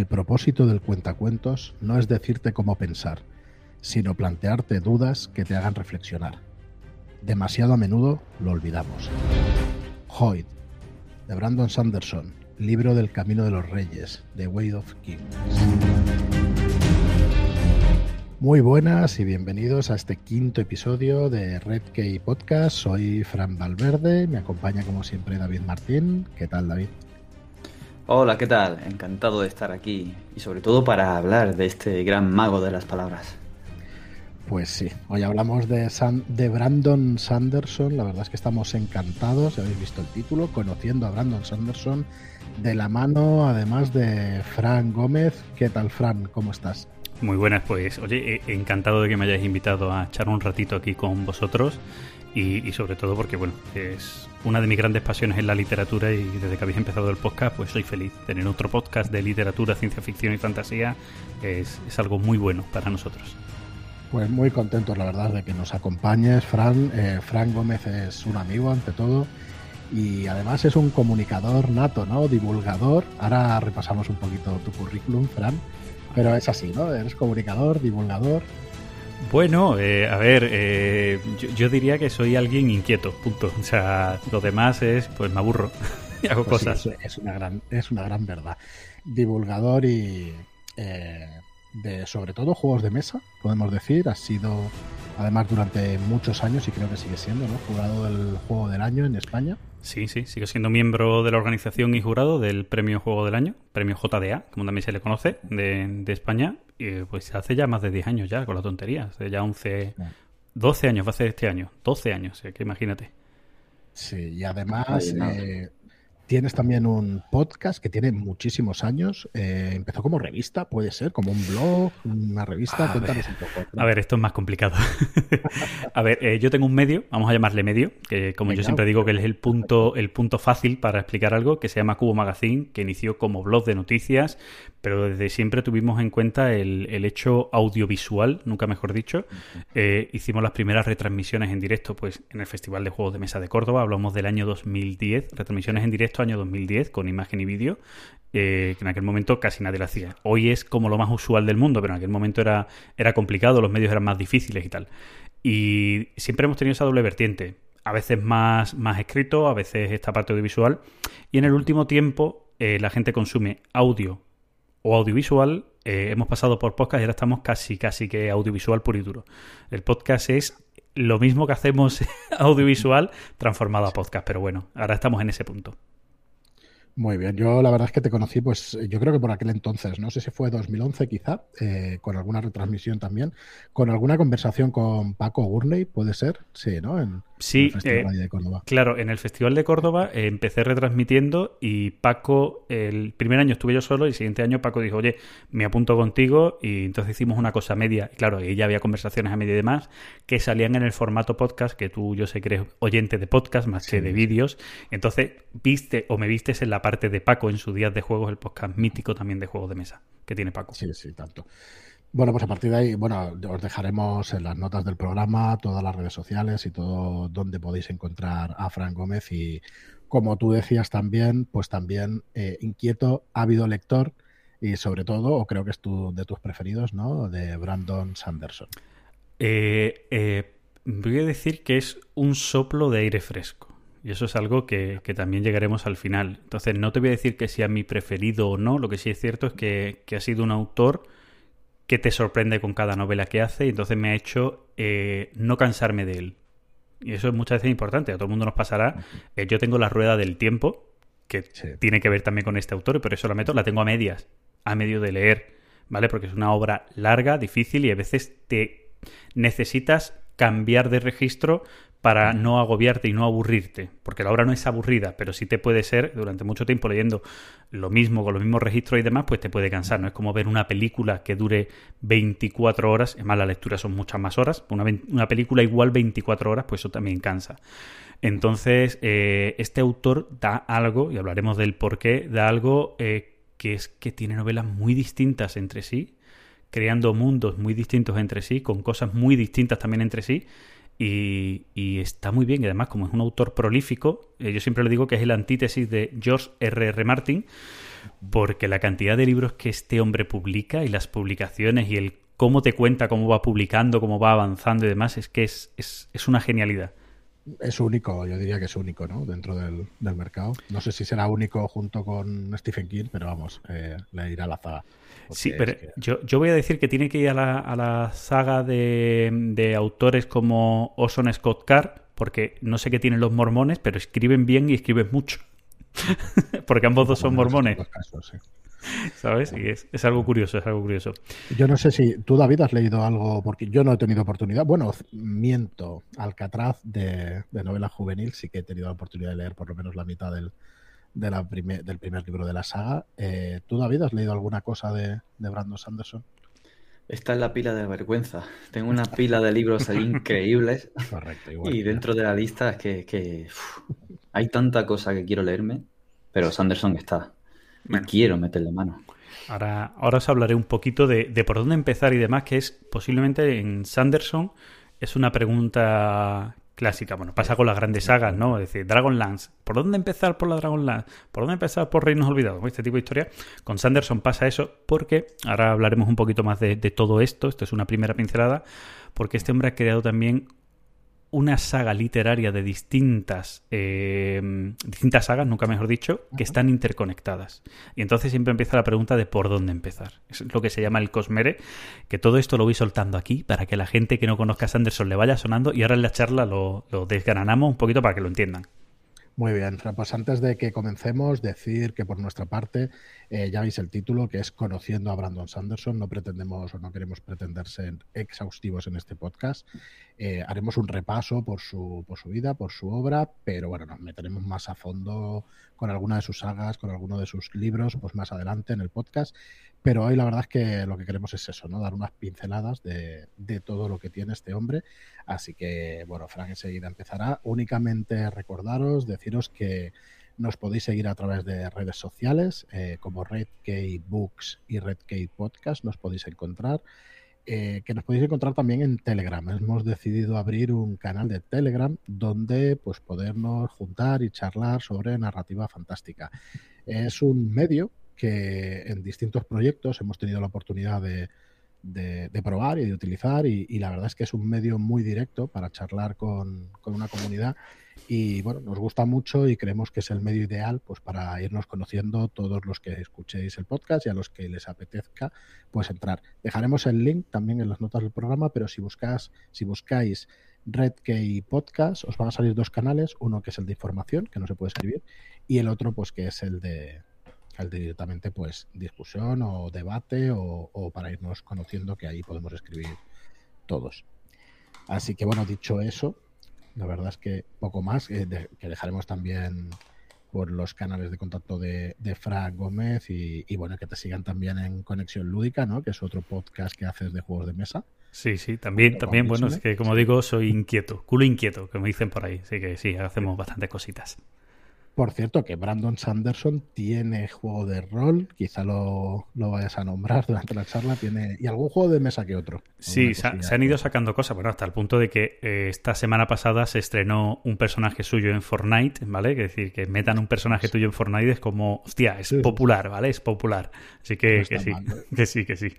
El propósito del cuentacuentos no es decirte cómo pensar, sino plantearte dudas que te hagan reflexionar. Demasiado a menudo lo olvidamos. Hoyt, de Brandon Sanderson, libro del Camino de los Reyes, The Way of Kings. Muy buenas y bienvenidos a este quinto episodio de Red Key Podcast. Soy Fran Valverde, me acompaña como siempre David Martín. ¿Qué tal, David? Hola, ¿qué tal? Encantado de estar aquí y sobre todo para hablar de este gran mago de las palabras. Pues sí, hoy hablamos de, de Brandon Sanderson. La verdad es que estamos encantados, si habéis visto el título, conociendo a Brandon Sanderson de la mano, además de Fran Gómez. ¿Qué tal, Fran? ¿Cómo estás? Muy buenas, pues oye, eh, encantado de que me hayáis invitado a echar un ratito aquí con vosotros y, sobre todo porque, bueno, es una de mis grandes pasiones en la literatura y desde que habéis empezado el podcast, pues soy feliz. Tener otro podcast de literatura, ciencia ficción y fantasía es, algo muy bueno para nosotros. Pues muy contentos, la verdad, de que nos acompañes, Fran. Eh, Fran Gómez es un amigo, ante todo, y además es un comunicador nato, ¿no? Divulgador. Ahora repasamos un poquito tu currículum, Fran. Pero es así, ¿no? Eres comunicador, divulgador. Bueno, eh, a ver, eh, yo, diría que soy alguien inquieto, punto. O sea, lo demás es, pues me aburro y hago pues cosas. es, una gran, es una gran verdad. Divulgador y eh, de sobre todo juegos de mesa, podemos decir. Has sido, además, durante muchos años, y creo que sigue siendo, ¿no? Jurado del juego del año en España. Sí, sí, sigo siendo miembro de la organización y jurado del Premio Juego del Año, Premio JDA, como también se le conoce, de, España. Y pues hace ya más de 10 años ya, con la tontería. Hace ya 11, 12 años va a ser este año. 12 años, que imagínate. Sí, y además Tienes también un podcast que tiene muchísimos años. Eh, empezó como revista, puede ser, como un blog, una revista. A Cuéntanos un poco. A ver, esto es más complicado. a ver, eh, yo tengo un medio, vamos a llamarle medio, que como yo siempre digo que es el punto, el punto fácil para explicar algo, que se llama Cubo Magazine, que inició como blog de noticias, pero desde siempre tuvimos en cuenta el, hecho audiovisual, nunca mejor dicho. Eh, hicimos las primeras retransmisiones en directo, pues en el Festival de Juegos de Mesa de Córdoba, hablamos del año 2010, retransmisiones en directo año 2010 con imagen y vídeo, eh, que en aquel momento casi nadie lo hacía. Hoy es como lo más usual del mundo, pero en aquel momento era, era complicado, los medios eran más difíciles y tal. Y siempre hemos tenido esa doble vertiente. A veces más, más escrito, a veces esta parte audiovisual. Y en el último tiempo eh, la gente consume audio o audiovisual. Eh, hemos pasado por podcast y ahora estamos casi, casi que audiovisual puro y duro. El podcast es lo mismo que hacemos audiovisual transformado a podcast, pero bueno, ahora estamos en ese punto. Muy bien, yo la verdad es que te conocí, pues yo creo que por aquel entonces, no sé si fue 2011 quizá, eh, con alguna retransmisión también, con alguna conversación con Paco Gurney, puede ser, sí, ¿no? En, Sí, eh, claro, en el Festival de Córdoba eh, empecé retransmitiendo y Paco, el primer año estuve yo solo y el siguiente año Paco dijo, oye, me apunto contigo y entonces hicimos una cosa media. Y claro, ahí ya había conversaciones a media y demás que salían en el formato podcast, que tú yo sé que eres oyente de podcast más que de vídeos. Entonces viste o me vistes en la parte de Paco en sus días de juegos, el podcast mítico también de juegos de mesa que tiene Paco. Sí, sí, tanto. Bueno, pues a partir de ahí, bueno, os dejaremos en las notas del programa todas las redes sociales y todo donde podéis encontrar a Fran Gómez y como tú decías también, pues también eh, inquieto, ávido lector y sobre todo, o creo que es tu, de tus preferidos, ¿no? De Brandon Sanderson. Eh, eh, voy a decir que es un soplo de aire fresco. Y eso es algo que, que, también llegaremos al final. Entonces, no te voy a decir que sea mi preferido o no. Lo que sí es cierto es que, que ha sido un autor que te sorprende con cada novela que hace y entonces me ha hecho eh, no cansarme de él. Y eso es muchas veces importante, a todo el mundo nos pasará. Eh, yo tengo la rueda del tiempo, que tiene que ver también con este autor, pero eso la meto, la tengo a medias, a medio de leer, ¿vale? Porque es una obra larga, difícil y a veces te necesitas cambiar de registro para no agobiarte y no aburrirte, porque la obra no es aburrida, pero sí te puede ser, durante mucho tiempo leyendo lo mismo, con los mismos registros y demás, pues te puede cansar, ¿no? Es como ver una película que dure 24 horas, es más, la lectura son muchas más horas, una, una película igual 24 horas, pues eso también cansa. Entonces, eh, este autor da algo, y hablaremos del por qué, da algo eh, que es que tiene novelas muy distintas entre sí, creando mundos muy distintos entre sí, con cosas muy distintas también entre sí, y, está muy bien. Y además, como es un autor prolífico, eh, yo siempre le digo que es el antítesis de George R. R. Martin, porque la cantidad de libros que este hombre publica y las publicaciones y el cómo te cuenta, cómo va publicando, cómo va avanzando y demás, es que es, es, una genialidad. Es único, yo diría que es único, ¿no? Dentro del, mercado. No sé si será único junto con Stephen King, pero vamos, eh, le irá a la zaga. Sí, pero yo, yo, voy a decir que tiene que ir a la, a la saga de, de, autores como Orson Scott Card, porque no sé qué tienen los mormones, pero escriben bien y escriben mucho. porque ambos dos son mormones. ¿Sabes? Y es, es, algo curioso, es algo curioso. Yo no sé si tú, David, has leído algo, porque yo no he tenido oportunidad. Bueno, miento, Alcatraz de, de novela juvenil, sí que he tenido la oportunidad de leer por lo menos la mitad del, de la del primer libro de la saga. Eh, ¿Tú, David, has leído alguna cosa de, Brandon Sanderson? Está en la pila de vergüenza. Tengo una pila de libros increíbles. Correcto, igual. Y dentro de la lista es que, hay tanta cosa que quiero leerme, pero Sanderson está. Y quiero meterle mano. Ahora, ahora os hablaré un poquito de, de por dónde empezar y demás, que es posiblemente en Sanderson es una pregunta clásica. Bueno, pasa con las grandes sagas, ¿no? Es decir, Dragonlance. ¿Por dónde empezar por la Dragonlance? ¿Por dónde empezar por Reinos Olvidados? Este tipo de historia. Con Sanderson pasa eso porque, ahora hablaremos un poquito más de, de todo esto, esto es una primera pincelada, porque este hombre ha creado también una saga literaria de distintas, eh, distintas sagas, nunca mejor dicho, que están interconectadas. Y entonces siempre empieza la pregunta de por dónde empezar. Es lo que se llama el Cosmere, que todo esto lo voy soltando aquí para que la gente que no conozca a Sanderson le vaya sonando y ahora en la charla lo, lo desgranamos un poquito para que lo entiendan. Muy bien, pues antes de que comencemos, decir que por nuestra parte, eh, ya veis el título, que es Conociendo a Brandon Sanderson. No pretendemos o no queremos pretender ser exhaustivos en este podcast. Eh, haremos un repaso por su, por su vida, por su obra, pero bueno, nos meteremos más a fondo con alguna de sus sagas, con alguno de sus libros, pues más adelante en el podcast. Pero hoy la verdad es que lo que queremos es eso, ¿no? Dar unas pinceladas de, todo lo que tiene este hombre. Así que, bueno, Frank enseguida empezará. Únicamente recordaros, deciros que nos podéis seguir a través de redes sociales eh, como Red Books y Red Podcast, nos podéis encontrar. Eh, que nos podéis encontrar también en Telegram. Hemos decidido abrir un canal de Telegram donde pues podernos juntar y charlar sobre narrativa fantástica. Es un medio que en distintos proyectos hemos tenido la oportunidad de, probar y de utilizar y, la verdad es que es un medio muy directo para charlar con, una comunidad y bueno, nos gusta mucho y creemos que es el medio ideal pues para irnos conociendo todos los que escuchéis el podcast y a los que les apetezca pues entrar. Dejaremos el link también en las notas del programa, pero si buscas, si buscáis Red Key Podcast, os van a salir dos canales, uno que es el de información, que no se puede escribir, y el otro pues que es el de directamente pues discusión o debate o, para irnos conociendo que ahí podemos escribir todos. Así que bueno, dicho eso, la verdad es que poco más, eh, que dejaremos también por los canales de contacto de, de Frank Gómez y, bueno, que te sigan también en Conexión Lúdica, ¿no? Que es otro podcast que haces de juegos de mesa. Sí, sí, también, también, bueno, es que como digo, soy inquieto, culo inquieto, que me dicen por ahí, así que sí, hacemos bastantes cositas. Por cierto, que Brandon Sanderson tiene juego de rol, quizá lo, vayas a nombrar durante la charla, tiene y algún juego de mesa que otro. Sí, se, han ido sacando cosas, bueno, hasta el punto de que eh, esta semana pasada se estrenó un personaje suyo en Fortnite, ¿vale? Es decir, que metan un personaje tuyo en Fortnite es como, hostia, es popular, ¿vale? Es popular. Así que, que sí, que sí, que sí.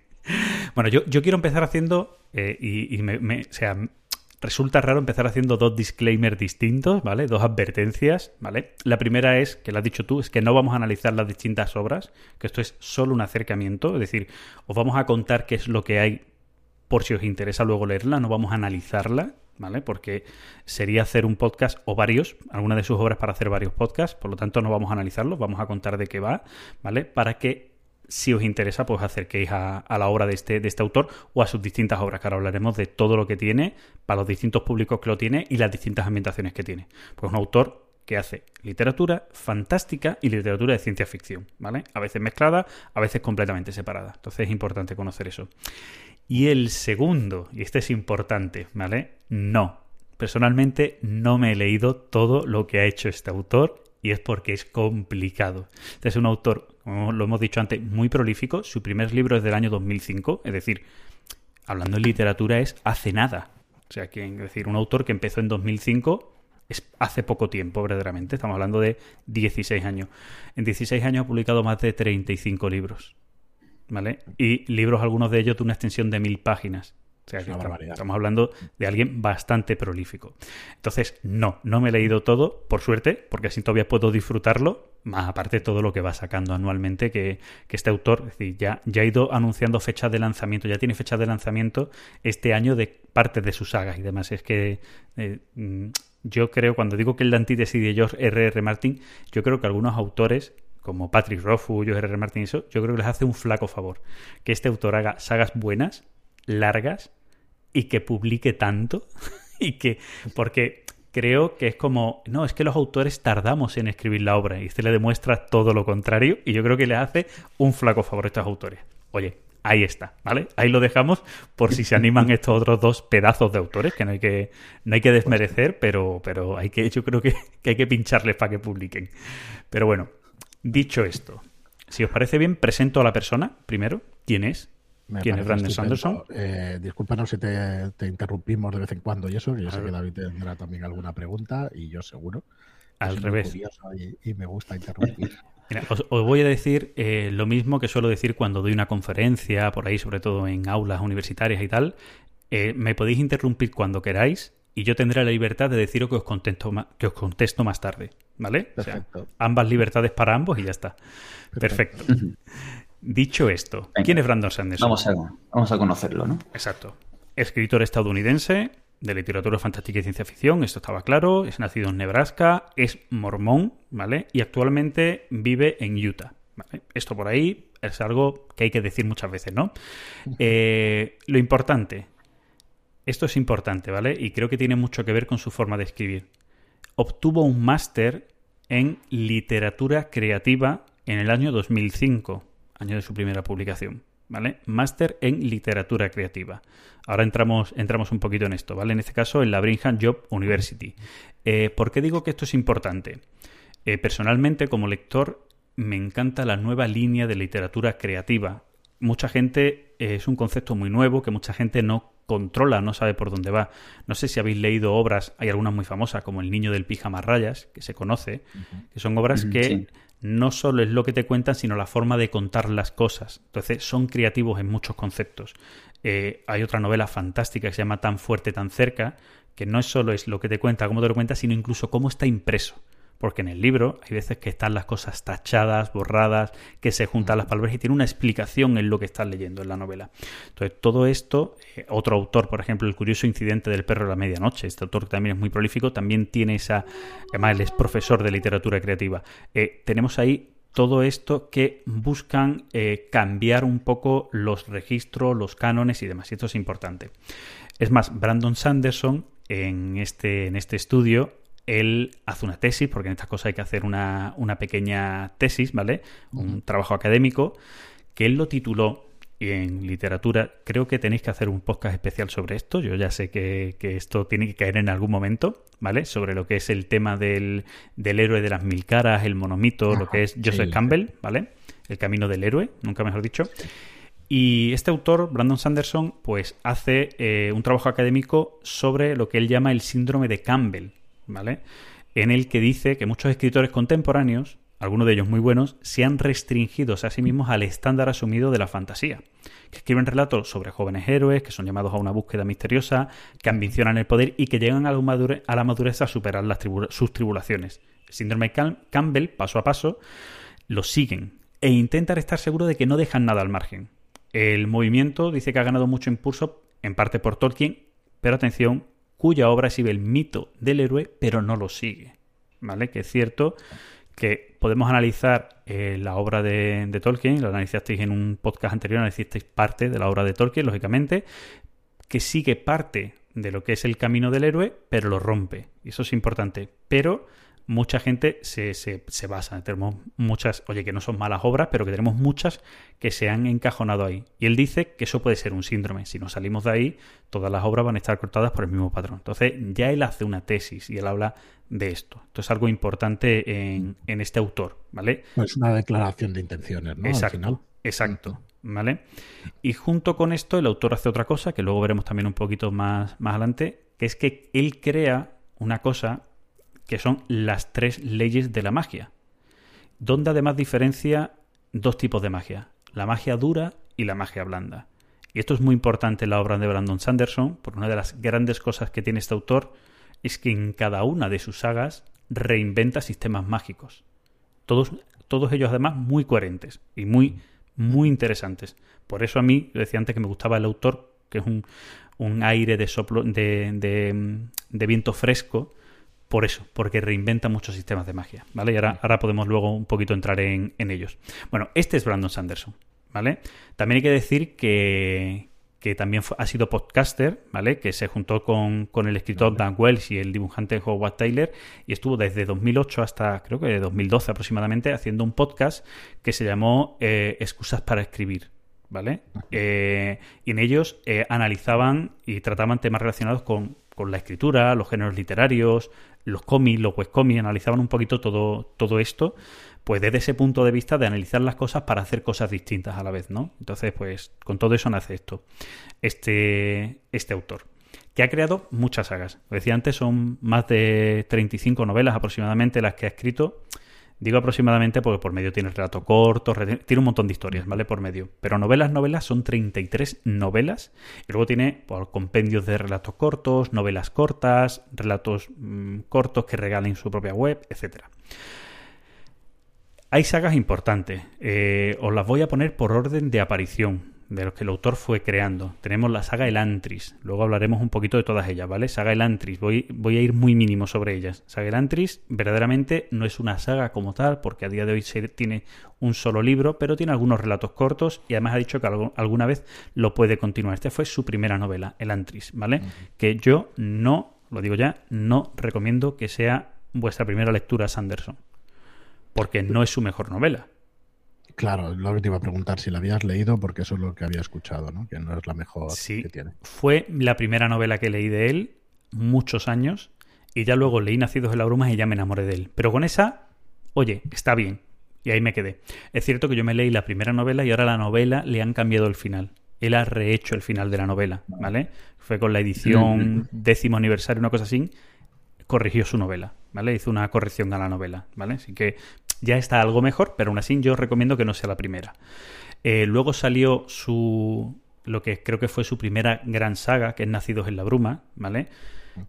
Bueno, yo, yo quiero empezar haciendo, eh, y, me, me, o sea, resulta raro empezar haciendo dos disclaimers distintos, ¿vale? Dos advertencias, ¿vale? La primera es, que lo has dicho tú, es que no vamos a analizar las distintas obras, que esto es solo un acercamiento, es decir, os vamos a contar qué es lo que hay por si os interesa luego leerla, no vamos a analizarla, ¿vale? Porque sería hacer un podcast o varios, alguna de sus obras para hacer varios podcasts, por lo tanto no vamos a analizarlos, vamos a contar de qué va, ¿vale? Para que si os interesa, pues acerquéis a, la obra de este, este autor o a sus distintas obras, que hablaremos de todo lo que tiene, para los distintos públicos que lo tiene y las distintas ambientaciones que tiene. Pues un autor que hace literatura fantástica y literatura de ciencia ficción, ¿vale? A veces mezclada, a veces completamente separada. Entonces es importante conocer eso. Y el segundo, y este es importante, ¿vale? No. Personalmente no me he leído todo lo que ha hecho este autor y es porque es complicado. Este es un autor, como lo hemos dicho antes, muy prolífico. Su primer libro es del año 2005, es decir, hablando en literatura es hace nada. O sea, que, es decir, un autor que empezó en 2005 es hace poco tiempo, verdaderamente. Estamos hablando de 16 años. En 16 años ha publicado más de 35 libros. ¿Vale? Y libros, algunos de ellos, de una extensión de mil páginas. Sea, que estamos, hablando de alguien bastante prolífico. Entonces, no, no me he leído todo, por suerte, porque así todavía puedo disfrutarlo, más aparte de todo lo que va sacando anualmente, que, este autor, es decir, ya, ya ha ido anunciando fechas de lanzamiento, ya tiene fechas de lanzamiento este año de parte de sus sagas y demás. Es que eh, mm, yo creo, cuando digo que el de antítesis de George R.R. R. Martin, yo creo que algunos autores como Patrick Rothfuss, George R. R. Martin y eso, yo creo que les hace un flaco favor. Que este autor haga sagas buenas largas y que publique tanto y que porque creo que es como no es que los autores tardamos en escribir la obra y este le demuestra todo lo contrario y yo creo que le hace un flaco favor a estos autores. Oye ahí está vale ahí lo dejamos por si se animan estos otros dos pedazos de autores que no hay que no hay que desmerecer pero pero hay que yo creo que, que hay que pincharles para que publiquen. Pero bueno dicho esto si os parece bien presento a la persona primero quién es ¿Quién es Brandon Sanderson? Eh, discúlpanos si te, interrumpimos de vez en cuando y eso, que yo sé que David tendrá también alguna pregunta y yo seguro. Al revés. Y, me gusta interrumpir. Mira, os, voy a decir eh, lo mismo que suelo decir cuando doy una conferencia, por ahí, sobre todo en aulas universitarias y tal. Eh, me podéis interrumpir cuando queráis y yo tendré la libertad de deciros que os contesto, que os contesto más tarde. ¿Vale? Perfecto. ambas libertades para ambos y ya está. Perfecto. Dicho esto, ¿quién es Brandon Sanderson? Vamos a, vamos a conocerlo, ¿no? Exacto. Escritor estadounidense de literatura fantástica y ciencia ficción, esto estaba claro, es nacido en Nebraska, es mormón, ¿vale? Y actualmente vive en Utah. Esto por ahí es algo que hay que decir muchas veces, ¿no? Eh, lo importante, esto es importante, ¿vale? Y creo que tiene mucho que ver con su forma de escribir. Obtuvo un máster en literatura creativa en el año 2005 año de su primera publicación. ¿Vale? Máster en literatura creativa. Ahora entramos, entramos un poquito en esto, ¿vale? En este caso, en la Brigham Job University. Eh, ¿Por qué digo que esto es importante? Eh, personalmente, como lector, me encanta la nueva línea de literatura creativa. Mucha gente, eh, es un concepto muy nuevo que mucha gente no controla, no sabe por dónde va. No sé si habéis leído obras, hay algunas muy famosas, como El niño del pijama rayas, que se conoce, que son obras que no solo es lo que te cuentan, sino la forma de contar las cosas. Entonces, son creativos en muchos conceptos. Eh, hay otra novela fantástica que se llama Tan fuerte, tan cerca, que no solo es lo que te cuenta, cómo te lo cuenta, sino incluso cómo está impreso porque en el libro hay veces que están las cosas tachadas, borradas, que se juntan las palabras y tiene una explicación en lo que estás leyendo en la novela. Entonces, todo esto, eh, otro autor, por ejemplo, El curioso incidente del perro de la medianoche, este autor que también es muy prolífico, también tiene esa, además él es profesor de literatura creativa. Eh, tenemos ahí todo esto que buscan eh, cambiar un poco los registros, los cánones y demás. Y esto es importante. Es más, Brandon Sanderson en este, en este estudio él hace una tesis, porque en estas cosas hay que hacer una, pequeña tesis, ¿vale? Un trabajo académico, que él lo tituló y en literatura, creo que tenéis que hacer un podcast especial sobre esto. Yo ya sé que, esto tiene que caer en algún momento, ¿vale? Sobre lo que es el tema del, héroe de las mil caras, el monomito, lo que es Joseph Campbell, ¿vale? El camino del héroe, nunca mejor dicho. Y este autor, Brandon Sanderson, pues hace eh, un trabajo académico sobre lo que él llama el síndrome de Campbell, ¿vale? En el que dice que muchos escritores contemporáneos, algunos de ellos muy buenos, se han restringido a sí mismos al estándar asumido de la fantasía. Que escriben relatos sobre jóvenes héroes que son llamados a una búsqueda misteriosa, que ambicionan el poder y que llegan a la madurez a, superar las sus tribulaciones. Síndrome Campbell, paso a paso, lo siguen e intentan estar seguros de que no dejan nada al margen. El movimiento dice que ha ganado mucho impulso, en parte por Tolkien, pero atención, cuya obra exhibe el mito del héroe, pero no lo sigue. ¿Vale? Que es cierto que podemos analizar eh, la obra de, Tolkien, lo analizasteis en un podcast anterior, analizasteis parte de la obra de Tolkien, lógicamente, que sigue parte de lo que es el camino del héroe, pero lo rompe. Y eso es importante. Pero mucha gente se, se, se, basa. Tenemos muchas, oye, que no son malas obras, pero que tenemos muchas que se han encajonado ahí. Y él dice que eso puede ser un síndrome. Si nos salimos de ahí, todas las obras van a estar cortadas por el mismo patrón. Entonces, ya él hace una tesis y él habla de esto. Esto es algo importante en, en este autor, ¿vale? Es una declaración de intenciones, ¿no? Exacto. Exacto. ¿vale? Y junto con esto el autor hace otra cosa, que luego veremos también un poquito más, más adelante, que es que él crea una cosa que son las tres leyes de la magia, donde además diferencia dos tipos de magia, la magia dura y la magia blanda. Y esto es muy importante en la obra de Brandon Sanderson, porque una de las grandes cosas que tiene este autor es que en cada una de sus sagas reinventa sistemas mágicos. Todos, todos ellos además muy coherentes y muy, muy interesantes. Por eso a mí, yo decía antes que me gustaba el autor, que es un, un aire de, soplo, de, de, viento fresco, por eso, porque reinventa muchos sistemas de magia, ¿vale? Y ahora, ahora podemos luego un poquito entrar en, en, ellos. Bueno, este es Brandon Sanderson, ¿vale? También hay que decir que, que también ha sido podcaster, ¿vale? Que se juntó con, con el escritor Dan Wells y el dibujante Howard Taylor y estuvo desde 2008 hasta creo que 2012 aproximadamente haciendo un podcast que se llamó eh, Excusas para escribir, ¿vale? Eh, y en ellos eh, analizaban y trataban temas relacionados con, con, la escritura, los géneros literarios, los cómics, los webcomics, analizaban un poquito todo, todo esto pues desde ese punto de vista de analizar las cosas para hacer cosas distintas a la vez, ¿no? Entonces, pues con todo eso nace esto, este, este autor, que ha creado muchas sagas. Decía antes, son más de 35 novelas aproximadamente las que ha escrito. Digo aproximadamente porque por medio tiene relato corto, tiene un montón de historias, ¿vale? Por medio. Pero novelas, novelas, son 33 novelas. Y luego tiene pues, compendios de relatos cortos, novelas cortas, relatos mm, cortos que regalen su propia web, etcétera. Hay sagas importantes. Eh, os las voy a poner por orden de aparición, de los que el autor fue creando. Tenemos la saga Elantris. Luego hablaremos un poquito de todas ellas, ¿vale? Saga Elantris. Voy, voy a ir muy mínimo sobre ellas. Saga Elantris verdaderamente no es una saga como tal, porque a día de hoy se tiene un solo libro, pero tiene algunos relatos cortos y además ha dicho que alguna vez lo puede continuar. Esta fue su primera novela, Elantris, ¿vale? Que yo no, lo digo ya, no recomiendo que sea vuestra primera lectura Sanderson porque no es su mejor novela. Claro, lo que te iba a preguntar si la habías leído, porque eso es lo que había escuchado, ¿no? Que no es la mejor sí, que tiene. Fue la primera novela que leí de él, muchos años, y ya luego leí Nacidos en la Bruma y ya me enamoré de él. Pero con esa, oye, está bien. Y ahí me quedé. Es cierto que yo me leí la primera novela y ahora la novela le han cambiado el final. Él ha rehecho el final de la novela, ¿vale? Fue con la edición décimo aniversario, una cosa así, corrigió su novela, ¿vale? Hizo una corrección a la novela, ¿vale? Así que ya está algo mejor, pero aún así yo recomiendo que no sea la primera. Eh, luego salió su lo que creo que fue su primera gran saga, que es Nacidos en la Bruma, ¿vale?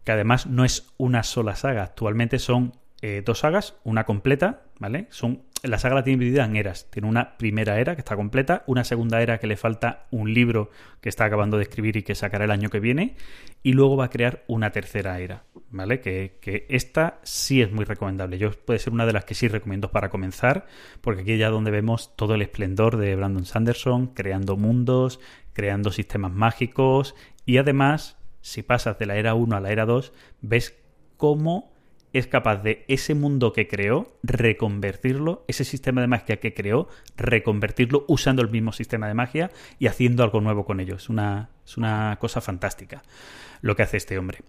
Que además no es una sola saga, actualmente son eh, dos sagas, una completa, ¿vale? Son la saga la tiene dividida en eras. Tiene una primera era que está completa, una segunda era que le falta un libro que está acabando de escribir y que sacará el año que viene, y luego va a crear una tercera era, ¿vale? Que, que esta sí es muy recomendable. Yo puede ser una de las que sí recomiendo para comenzar, porque aquí ya donde vemos todo el esplendor de Brandon Sanderson, creando mundos, creando sistemas mágicos, y además, si pasas de la era 1 a la era 2, ves cómo es capaz de ese mundo que creó, reconvertirlo, ese sistema de magia que creó, reconvertirlo usando el mismo sistema de magia y haciendo algo nuevo con ello. Es una, es una cosa fantástica lo que hace este hombre.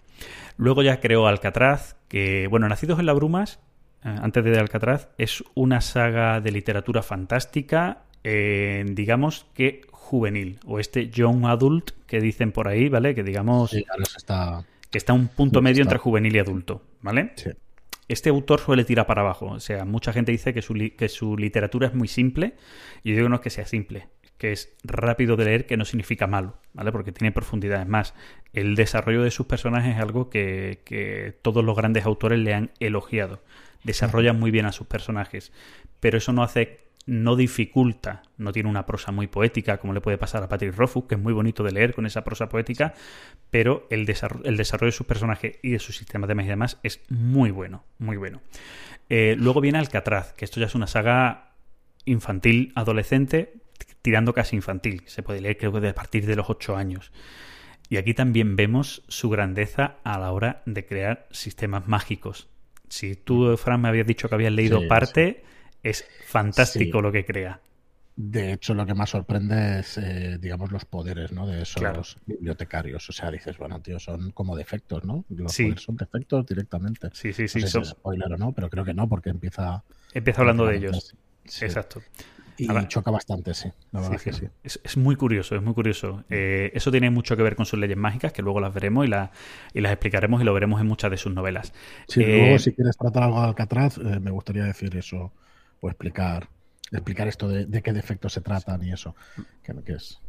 Luego ya creó Alcatraz, que, bueno, Nacidos en las Brumas, eh, antes de Alcatraz, es una saga de literatura fantástica, eh, digamos que juvenil, o este young adult que dicen por ahí, ¿vale? Que digamos... Sí, está que está un punto medio entre juvenil y adulto, ¿vale? Este autor suele tirar para abajo, o sea, mucha gente dice que su, que su literatura es muy simple, y yo digo no es que sea simple, que es rápido de leer, que no significa malo, ¿vale? Porque tiene profundidad. más, el desarrollo de sus personajes es algo que, que todos los grandes autores le han elogiado. Desarrollan muy bien a sus personajes, pero eso no hace no dificulta, no tiene una prosa muy poética como le puede pasar a Patrick Rothfuss, que es muy bonito de leer con esa prosa poética, pero el, desarrollo, el desarrollo de su personaje y de su sistema de magia y demás es muy bueno, muy bueno. Eh, luego viene Alcatraz, que esto ya es una saga infantil, adolescente, tirando casi infantil. Se puede leer creo que a partir de los 8 años. Y aquí también vemos su grandeza a la hora de crear sistemas mágicos. Si tú, Fran, me habías dicho que habías leído parte, es fantástico lo que crea. De hecho, lo que más sorprende es, eh, digamos, los poderes ¿no? de esos bibliotecarios. O sea, dices, bueno, tío, son como defectos, ¿no? Los poderes son defectos directamente. Sí, sí, sí. No sé spoiler o no, pero creo que no, porque empieza... Empieza hablando de ellos. Exacto. Y choca bastante, sí. La verdad que sí. Es, muy curioso, es muy curioso. Eh, eso tiene mucho que ver con sus leyes mágicas, que luego las veremos y, la, y las explicaremos y lo veremos en muchas de sus novelas. Sí, luego si quieres tratar algo de Alcatraz, me gustaría decir eso o explicar explicar esto de, qué defectos se tratan y eso.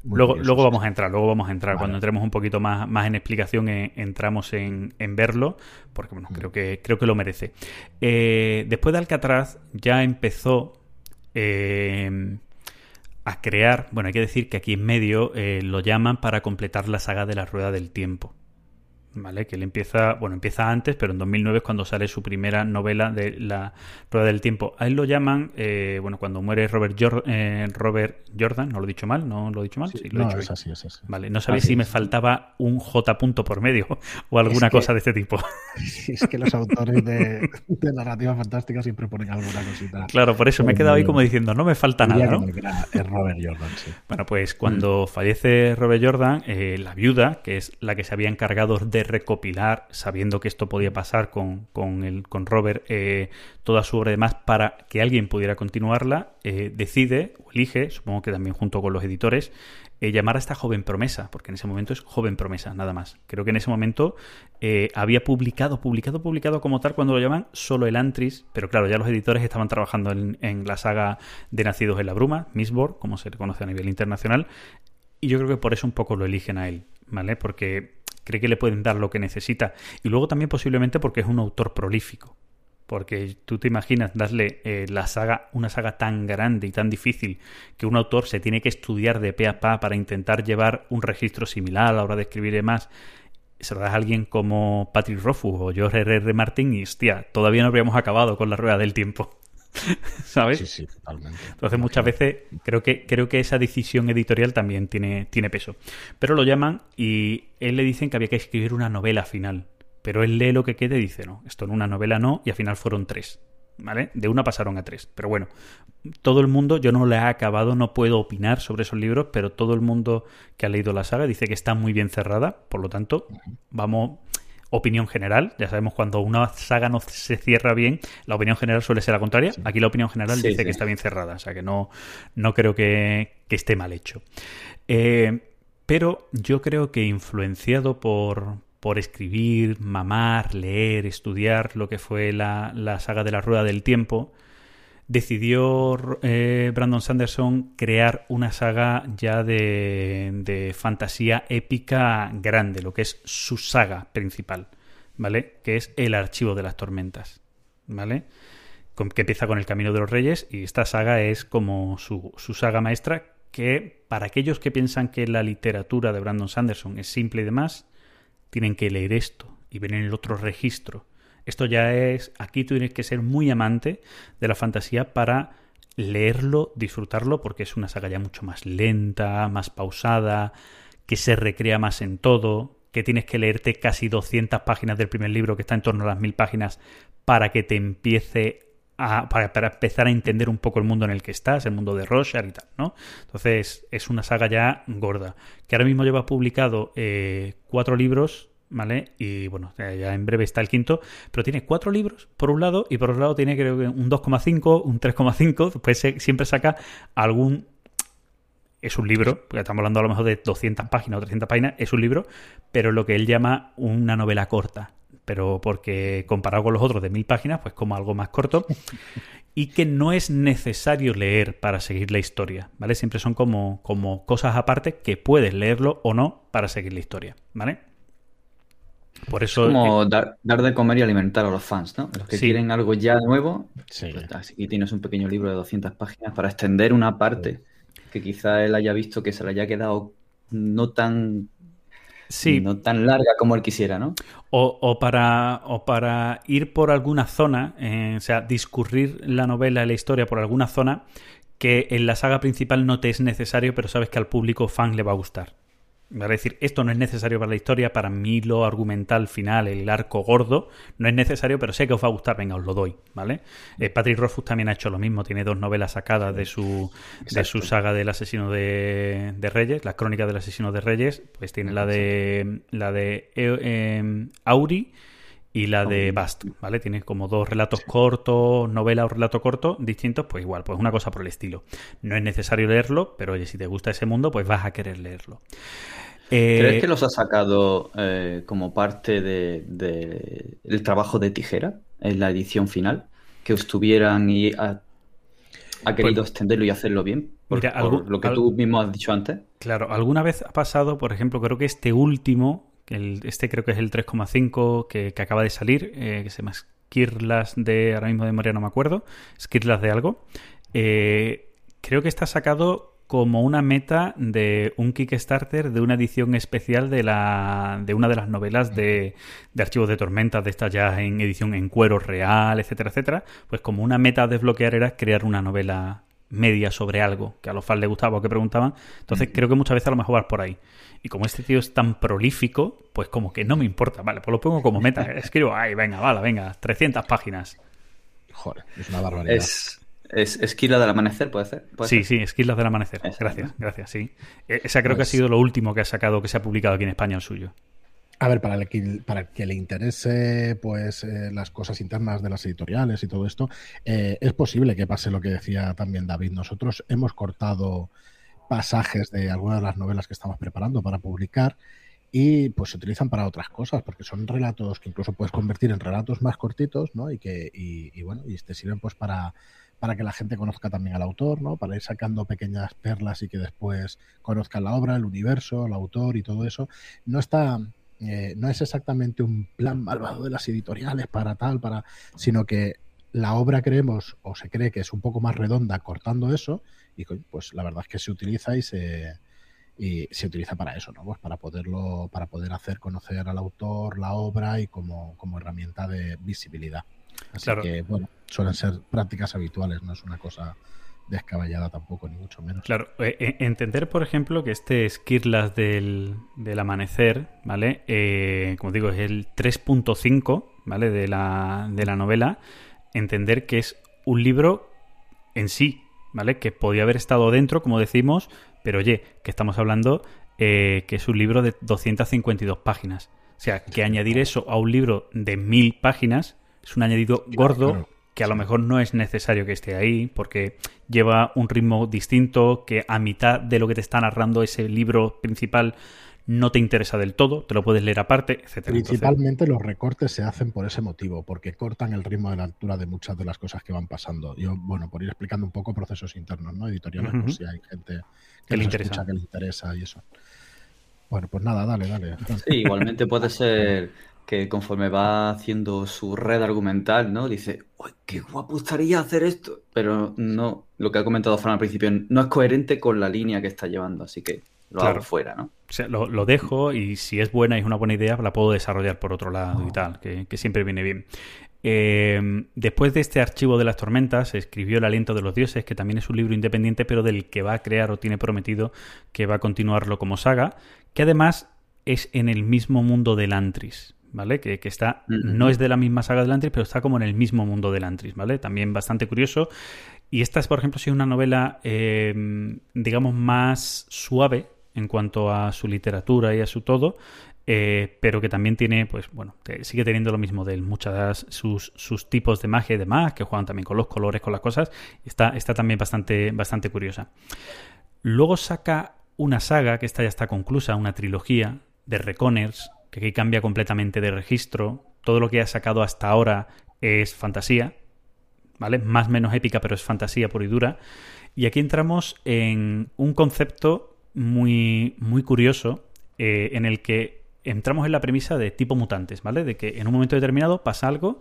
luego, luego vamos a entrar, luego vamos a entrar. Cuando entremos un poquito más, más en explicación, eh, entramos en, verlo, porque bueno, mm. creo que, creo que lo merece. Eh, después de Alcatraz ya empezó eh, a crear, bueno, hay que decir que aquí en medio lo llaman para completar la saga de la Rueda del Tiempo. ¿Vale? Que él empieza, bueno, empieza antes, pero en 2009 es cuando sale su primera novela de La Rueda del Tiempo. A él lo llaman, eh, bueno, cuando muere Robert, eh, Robert Jordan, no lo he dicho mal, no lo he dicho mal, sí, lo no, he es así, es así. Vale, no sabéis si me faltaba un J punto por medio o alguna cosa de este tipo. Es que los autores de, de, narrativa fantástica siempre ponen alguna cosita. Claro, por eso me he quedado ahí como diciendo, no me falta nada, ¿no? Es Robert Jordan, sí. Bueno, pues cuando fallece Robert Jordan, eh, la viuda, que es la que se había encargado de recopilar, sabiendo que esto podía pasar con, con, el, con Robert, eh, toda su obra y demás, para que alguien pudiera continuarla, eh, decide o elige, supongo que también junto con los editores, eh, llamar a esta joven promesa, porque en ese momento es joven promesa, nada más. Creo que en ese momento había publicado, publicado, publicado como tal cuando lo llaman solo el Antris, pero claro, ya los editores estaban trabajando en, la saga de Nacidos en la Bruma, Mistborn, como se le conoce a nivel internacional, y yo creo que por eso un poco lo eligen a él, ¿vale? Porque cree que le pueden dar lo que necesita. Y luego también posiblemente porque es un autor prolífico. Porque tú te imaginas darle eh, la saga, una saga tan grande y tan difícil que un autor se tiene que estudiar de pe a pa para intentar llevar un registro similar a la hora de escribir y demás. Se lo das a alguien como Patrick Rothfuss o George R. R. Martin y, hostia, todavía no habríamos acabado con la rueda del tiempo. ¿Sabes? Sí, sí, totalmente. Entonces muchas veces creo que, creo que esa decisión editorial también tiene, tiene peso. Pero lo llaman y él le dicen que había que escribir una novela final. Pero él lee lo que quede y dice, no, esto en una novela no, y al final fueron tres. ¿Vale? De una pasaron a tres. Pero bueno, todo el mundo, yo no le he acabado, no puedo opinar sobre esos libros, pero todo el mundo que ha leído la saga dice que está muy bien cerrada. Por lo tanto, vamos opinión general. Ya sabemos cuando una saga no se cierra bien, la opinión general suele ser la contraria. Aquí la opinión general dice que está bien cerrada, o sea que no, no creo que, esté mal hecho. Eh, pero yo creo que influenciado por, por escribir, mamar, leer, estudiar lo que fue la, la saga de la Rueda del Tiempo, decidió eh, Brandon Sanderson crear una saga ya de, fantasía épica grande, lo que es su saga principal, ¿vale? Que es El Archivo de las Tormentas, ¿vale? que empieza con El Camino de los Reyes y esta saga es como su, su saga maestra que para aquellos que piensan que la literatura de Brandon Sanderson es simple y demás, tienen que leer esto y ver en el otro registro esto ya es, aquí tú tienes que ser muy amante de la fantasía para leerlo, disfrutarlo, porque es una saga ya mucho más lenta, más pausada, que se recrea más en todo, que tienes que leerte casi 200 páginas del primer libro, que está en torno a las 1000 páginas, para que te empiece a, para, empezar a entender un poco el mundo en el que estás, el mundo de Roshar y tal, ¿no? Entonces es una saga ya gorda, que ahora mismo lleva publicado eh, cuatro libros, ¿vale? Y bueno, ya en breve está el quinto, pero tiene cuatro libros por un lado y por otro lado tiene creo que un 2,5, un 3,5, después siempre saca algún... Es un libro, porque estamos hablando a lo mejor de 200 páginas o 300 páginas, es un libro, pero lo que él llama una novela corta, pero porque comparado con los otros de mil páginas, pues como algo más corto y que no es necesario leer para seguir la historia, ¿vale? Siempre son como, como cosas aparte que puedes leerlo o no para seguir la historia, ¿vale? Por eso, es como dar, de comer y alimentar a los fans, ¿no? Los que quieren algo ya nuevo. Sí. Pues, y tienes un pequeño libro de 200 páginas para extender una parte que quizá él haya visto que se le haya quedado no tan Sí. No tan larga como él quisiera, ¿no? O, para, o para ir por alguna zona, eh, o sea, discurrir la novela y la historia por alguna zona que en la saga principal no te es necesario, pero sabes que al público fan le va a gustar. Es decir, esto no es necesario para la historia, para mí lo argumental final, el arco gordo, no es necesario, pero sé que os va a gustar, venga, os lo doy, ¿vale? Eh, Patrick Rothfuss también ha hecho lo mismo, tiene dos novelas sacadas de su, de su saga del asesino de, Reyes, la crónica del asesino de Reyes, pues tiene la de, la de eh, em, Auri y la de Bast, ¿vale? Tiene como dos relatos cortos, novela o relato corto distintos, pues igual, pues una cosa por el estilo. No es necesario leerlo, pero oye, si te gusta ese mundo, pues vas a querer leerlo. ¿Crees que los ha sacado eh, como parte del de, trabajo de tijera en la edición final? Que estuvieran y ha, querido pues extenderlo y hacerlo bien. Por, lo que tú mismo has dicho antes. Claro, alguna vez ha pasado, por ejemplo, creo que este último, el, este creo que es el 3,5 que, que, acaba de salir, eh, que se llama Skirlas de, ahora mismo de memoria no me acuerdo, Skirlas de algo. Eh, creo que está sacado como una meta de un Kickstarter de una edición especial de la de una de las novelas de, de archivos de tormentas de estas ya en edición en cuero real, etcétera, etcétera, pues como una meta a desbloquear era crear una novela media sobre algo que a los fans les gustaba o que preguntaban. Entonces creo que muchas veces a lo mejor vas por ahí. Y como este tío es tan prolífico, pues como que no me importa. Vale, pues lo pongo como meta. Escribo, ay, venga, vale, venga, 300 páginas. Joder, es una barbaridad. Es, ¿Es Esquilas del Amanecer, puede ser? sí, sí, Esquilas del Amanecer. gracias, gracias, sí. E, esa creo que ha pues sido lo último que ha sacado, que se ha publicado aquí en España, el suyo. A ver, para el que, para que le interese pues eh, las cosas internas de las editoriales y todo esto, eh, es posible que pase lo que decía también David. Nosotros hemos cortado pasajes de algunas de las novelas que estamos preparando para publicar y pues se utilizan para otras cosas, porque son relatos que incluso puedes convertir en relatos más cortitos, ¿no? Y que, y, bueno, y te sirven pues para para que la gente conozca también al autor, ¿no? Para ir sacando pequeñas perlas y que después conozcan la obra, el universo, el autor y todo eso. No está, eh, no es exactamente un plan malvado de las editoriales para tal, para, sino que la obra creemos o se cree que es un poco más redonda cortando eso y pues la verdad es que se utiliza y se y se utiliza para eso, ¿no? Pues para poderlo, para poder hacer conocer al autor la obra y como, como herramienta de visibilidad. Así que, bueno, suelen ser prácticas habituales, no es una cosa descabellada tampoco, ni mucho menos. Claro, eh, eh, entender, por ejemplo, que este Skirlas del, amanecer, ¿vale? Eh, como digo, es el 3.5, ¿vale? De la, de la novela. Entender que es un libro en sí, ¿vale? Que podía haber estado dentro, como decimos, pero oye, que estamos hablando que es un libro de 252 páginas. O sea, que añadir eso a un libro de mil páginas es un añadido gordo que a lo mejor no es necesario que esté ahí porque lleva un ritmo distinto, que a mitad de lo que te está narrando ese libro principal no te interesa del todo, te lo puedes leer aparte, etc. Principalmente los recortes se hacen por ese motivo, porque cortan el ritmo de la altura de muchas de las cosas que van pasando. Yo, bueno, por ir explicando un poco procesos internos, ¿no? Editoriales, por si hay gente que, le interesa. que le interesa y eso. Bueno, pues nada, dale, dale. Sí, igualmente puede ser que conforme va haciendo su red argumental, ¿no? Dice, ¡Uy, qué guapo estaría hacer esto! Pero no, lo que ha comentado Fran al principio, no es coherente con la línea que está llevando, así que lo hago fuera, ¿no? O sea, lo, dejo y si es buena y es una buena idea, la puedo desarrollar por otro lado y tal, que, siempre viene bien. Eh, después de este archivo de las tormentas, escribió El aliento de los dioses, que también es un libro independiente, pero del que va a crear o tiene prometido que va a continuarlo como saga, que además es en el mismo mundo del Antris. ¿Vale? Que, está, no es de la misma saga del Antris, pero está como en el mismo mundo del Antris, ¿vale? También bastante curioso. Y esta es, por ejemplo, sí una novela, em, digamos, más suave en cuanto a su literatura y a su todo, eh, pero que también tiene, pues bueno, sigue teniendo lo mismo de él, muchas sus, sus tipos de magia y demás, que juegan también con los colores, con las cosas, está, está también bastante, bastante curiosa. Luego saca una saga, que esta ya está conclusa, una trilogía de Reconers, que aquí cambia completamente de registro. Todo lo que ha sacado hasta ahora es fantasía, ¿vale? Más menos épica, pero es fantasía pura y dura. Y aquí entramos en un concepto muy, muy curioso eh, en el que entramos en la premisa de tipo mutantes, ¿vale? De que en un momento determinado pasa algo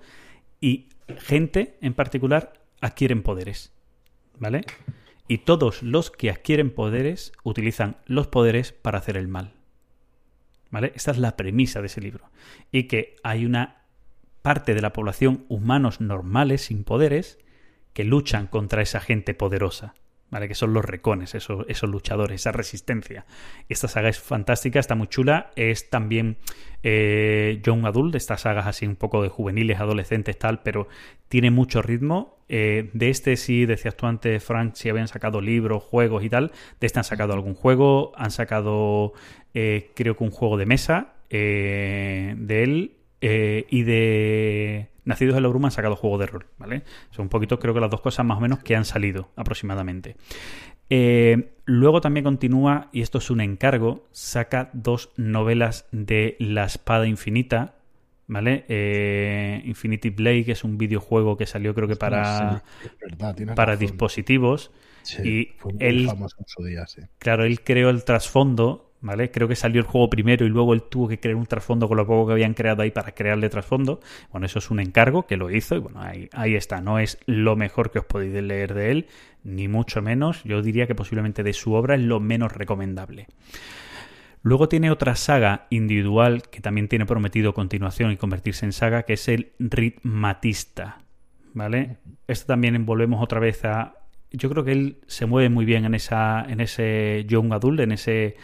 y gente en particular adquieren poderes, ¿vale? Y todos los que adquieren poderes utilizan los poderes para hacer el mal. Esta es la premisa de ese libro. Y que hay una parte de la población, humanos normales, sin poderes, que luchan contra esa gente poderosa. ¿Vale? Que son los recones, esos, esos luchadores, esa resistencia. Esta saga es fantástica, está muy chula. Es también eh, Young Adult, estas sagas así un poco de juveniles, adolescentes, tal, pero tiene mucho ritmo. Eh, de este sí, decías tú antes, Frank, si habían sacado libros, juegos y tal. De este han sacado algún juego, han sacado eh, creo que un juego de mesa eh, de él. y de Nacidos en la Bruma han sacado juego de rol, ¿vale? Son un poquito, creo que las dos cosas más o menos que han salido aproximadamente. Eh, luego también continúa, y esto es un encargo, saca dos novelas de La Espada Infinita, ¿vale? Eh, Infinity Blade, que es un videojuego que salió creo que para, para dispositivos. y él, Claro, él creó el trasfondo ¿vale? Creo que salió el juego primero y luego él tuvo que crear un trasfondo con lo poco que habían creado ahí para crearle trasfondo. Bueno, eso es un encargo que lo hizo y bueno, ahí, ahí está. No es lo mejor que os podéis leer de él, ni mucho menos. Yo diría que posiblemente de su obra es lo menos recomendable. Luego tiene otra saga individual que también tiene prometido continuación y convertirse en saga, que es el Ritmatista. ¿Vale? Esto también volvemos otra vez a yo creo que él se mueve muy bien en esa en ese young adult, en ese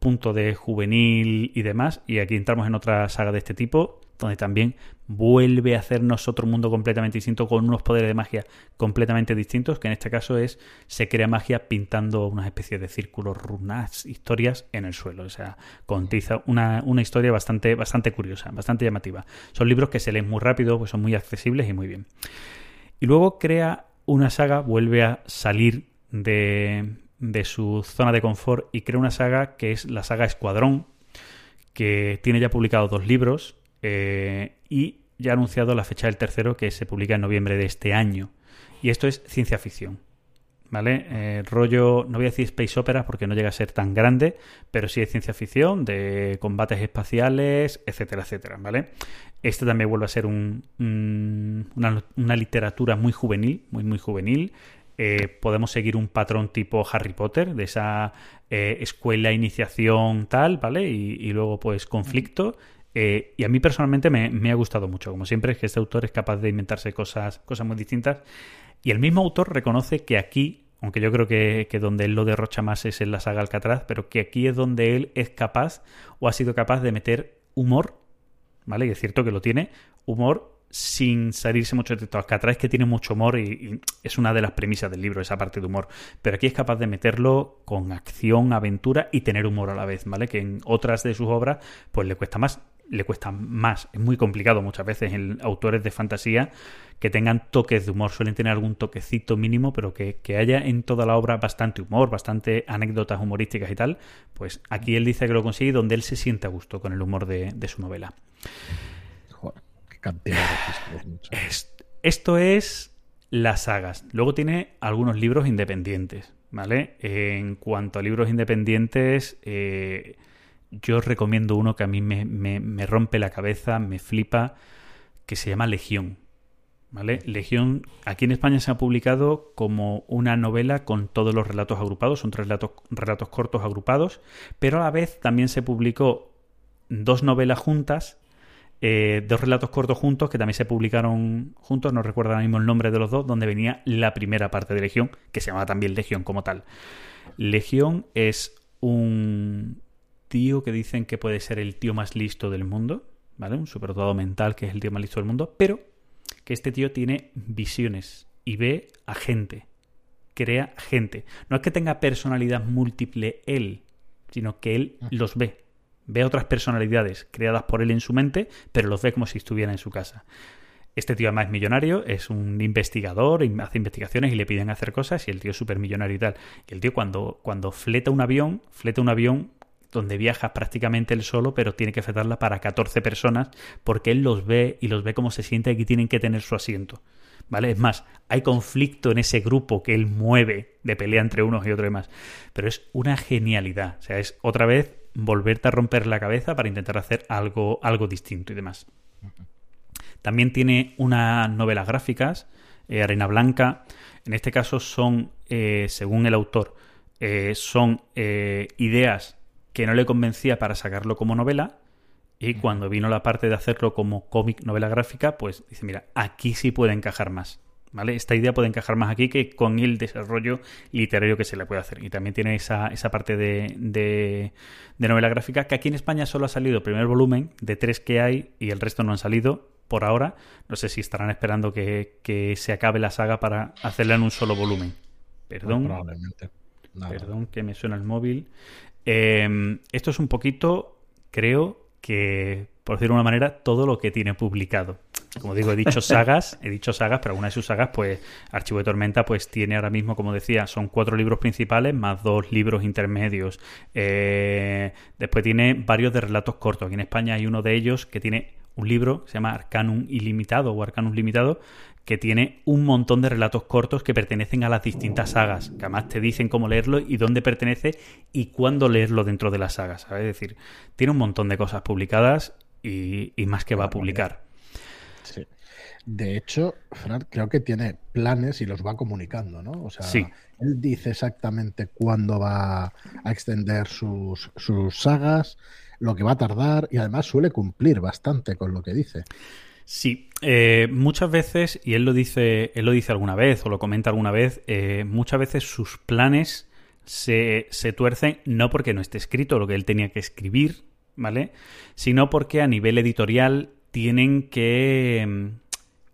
punto de juvenil y demás. Y aquí entramos en otra saga de este tipo, donde también vuelve a hacernos otro mundo completamente distinto con unos poderes de magia completamente distintos, que en este caso es se crea magia pintando una especie de círculos, runas, historias en el suelo. O sea, contiza una, una historia bastante, bastante curiosa, bastante llamativa. Son libros que se leen muy rápido, pues son muy accesibles y muy bien. Y luego crea una saga vuelve a salir de, de su zona de confort y crea una saga que es la saga Escuadrón, que tiene ya publicado dos libros eh, y ya ha anunciado la fecha del tercero que se publica en noviembre de este año. Y esto es ciencia ficción. ¿Vale? Eh, rollo, no voy a decir space opera porque no llega a ser tan grande, pero sí es ciencia ficción, de combates espaciales, etcétera, etcétera, ¿vale? Este también vuelve a ser un, una, literatura muy juvenil, muy, muy juvenil. Eh, podemos seguir un patrón tipo Harry Potter, de esa eh, escuela, iniciación, tal, ¿vale? Y, luego, pues, conflicto. Y a mí personalmente me, ha gustado mucho. Como siempre, es que este autor es capaz de inventarse cosas, cosas muy distintas. Y el mismo autor reconoce que aquí, aunque yo creo que, que, donde él lo derrocha más es en la saga Alcatraz, pero que aquí es donde él es capaz o ha sido capaz de meter humor ¿vale? Y es cierto que lo tiene, humor sin salirse mucho de todo. Alcatraz que tiene mucho humor y, es una de las premisas del libro, esa parte de humor. Pero aquí es capaz de meterlo con acción, aventura y tener humor a la vez, ¿vale? Que en otras de sus obras, pues le cuesta más. Le cuesta más. Es muy complicado muchas veces en autores de fantasía que tengan toques de humor. Suelen tener algún toquecito mínimo, pero que, haya en toda la obra bastante humor, bastante anécdotas humorísticas y tal. Pues aquí él dice que lo consigue donde él se siente a gusto con el humor de, de su novela. Joder cantidad esto es las sagas. Luego tiene algunos libros independientes, ¿vale? En cuanto a libros independientes, eh, yo recomiendo uno que a mí me, rompe la cabeza, me flipa, que se llama Legión. ¿Vale? Legión, aquí en España se ha publicado como una novela con todos los relatos agrupados, son tres relatos, relatos cortos agrupados, pero a la vez también se publicó dos novelas juntas eh, dos relatos cortos juntos que también se publicaron juntos, no recuerdo ahora mismo el nombre de los dos, donde venía la primera parte de Legión, que se llamaba también Legión como tal. Legión es un tío que dicen que puede ser el tío más listo del mundo, ¿vale? Un superdotado mental que es el tío más listo del mundo, pero que este tío tiene visiones y ve a gente, crea gente. No es que tenga personalidad múltiple él, sino que él los ve ve otras personalidades creadas por él en su mente, pero los ve como si estuviera en su casa. Este tío además es millonario, es un investigador, hace investigaciones y le piden hacer cosas y el tío es súper millonario y tal. Y el tío cuando, cuando fleta un avión, fleta un avión donde viaja prácticamente él solo, pero tiene que fletarla para 14 personas porque él los ve y los ve como se siente y tienen que tener su asiento. ¿Vale? Es más, hay conflicto en ese grupo que él mueve de pelea entre unos y otros y demás. Pero es una genialidad. O sea, es otra vez volverte a romper la cabeza para intentar hacer algo, algo distinto y demás. También tiene unas novelas gráficas, eh, Arena Blanca. En este caso son, eh, según el autor, eh, son ideas que no le convencía para sacarlo como novela. Y cuando vino la parte de hacerlo como cómic, novela gráfica, pues dice, mira, aquí sí puede encajar más. ¿Vale? Esta idea puede encajar más aquí que con el desarrollo literario que se le puede hacer. Y también tiene esa, esa parte de, de, novela gráfica que aquí en España solo ha salido el primer volumen de tres que hay y el resto no han salido por ahora. No sé si estarán esperando que, se acabe la saga para hacerla en un solo volumen. Perdón. probablemente. Perdón que me suena el móvil. Em, esto es un poquito, creo, que, por decirlo de una manera, todo lo que tiene publicado. Como digo, he dicho sagas, he dicho sagas, pero alguna de sus sagas, pues Archivo de Tormenta, pues tiene ahora mismo, como decía, son cuatro libros principales más dos libros intermedios. Eh, después tiene varios de relatos cortos. Aquí en España hay uno de ellos que tiene un libro que se llama Arcanum Ilimitado o Arcanum Limitado, que tiene un montón de relatos cortos que pertenecen a las distintas sagas, que además te dicen cómo leerlo y dónde pertenece y cuándo leerlo dentro de las sagas. Es decir, tiene un montón de cosas publicadas y, más que va a publicar. Sí. De hecho, Fran, creo que tiene planes y los va comunicando, ¿no? O sea, él dice exactamente cuándo va a extender sus, sus sagas, lo que va a tardar y además suele cumplir bastante con lo que dice. Sí, eh, muchas veces, y él lo dice, él lo dice alguna vez o lo comenta alguna vez, eh, muchas veces sus planes se, se, tuercen no porque no esté escrito lo que él tenía que escribir, ¿vale? Sino porque a nivel editorial tienen que,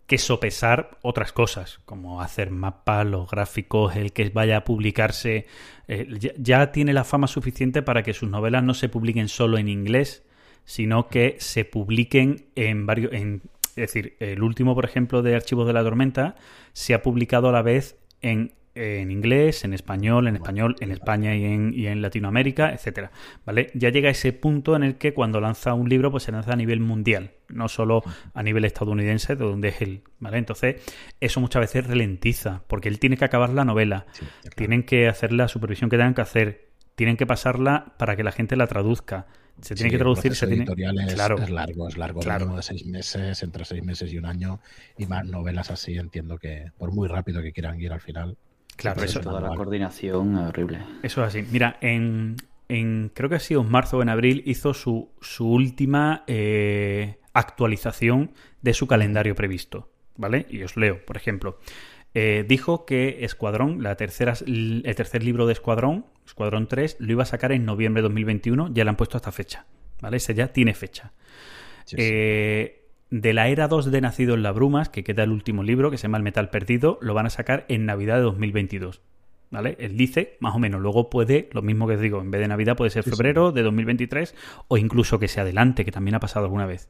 que sopesar otras cosas, como hacer mapas, los gráficos, el que vaya a publicarse. Eh, ya, ya tiene la fama suficiente para que sus novelas no se publiquen solo en inglés, sino que se publiquen en varios en es decir, el último, por ejemplo, de Archivos de la Tormenta se ha publicado a la vez en, inglés, en español, en español, en España y en, y en, Latinoamérica, etcétera. ¿Vale? Ya llega ese punto en el que cuando lanza un libro, pues se lanza a nivel mundial, no solo a nivel estadounidense, de donde es él. ¿Vale? Entonces, eso muchas veces ralentiza, porque él tiene que acabar la novela, tienen que hacer la supervisión que tengan que hacer, tienen que pasarla para que la gente la traduzca se tiene que traducir, se tiene... Es, claro, es largo, es largo, de seis meses, entre seis meses y un año, y más novelas así, entiendo que por muy rápido que quieran ir al final. Claro, eso toda la coordinación horrible. Eso es así. Mira, en, en, creo que ha sido en marzo o en abril hizo su, su última eh, actualización de su calendario previsto, ¿vale? Y os leo, por ejemplo. Eh, dijo que Escuadrón, la tercera, el tercer libro de Escuadrón, Escuadrón 3, lo iba a sacar en noviembre de 2021, ya le han puesto hasta fecha, ¿vale? Ese ya tiene fecha. Eh, de la era 2 de Nacido en la Brumas, que queda el último libro, que se llama El Metal Perdido, lo van a sacar en Navidad de 2022. ¿Vale? Él dice, más o menos, luego puede, lo mismo que os digo, en vez de Navidad puede ser febrero de 2023 o incluso que se adelante, que también ha pasado alguna vez.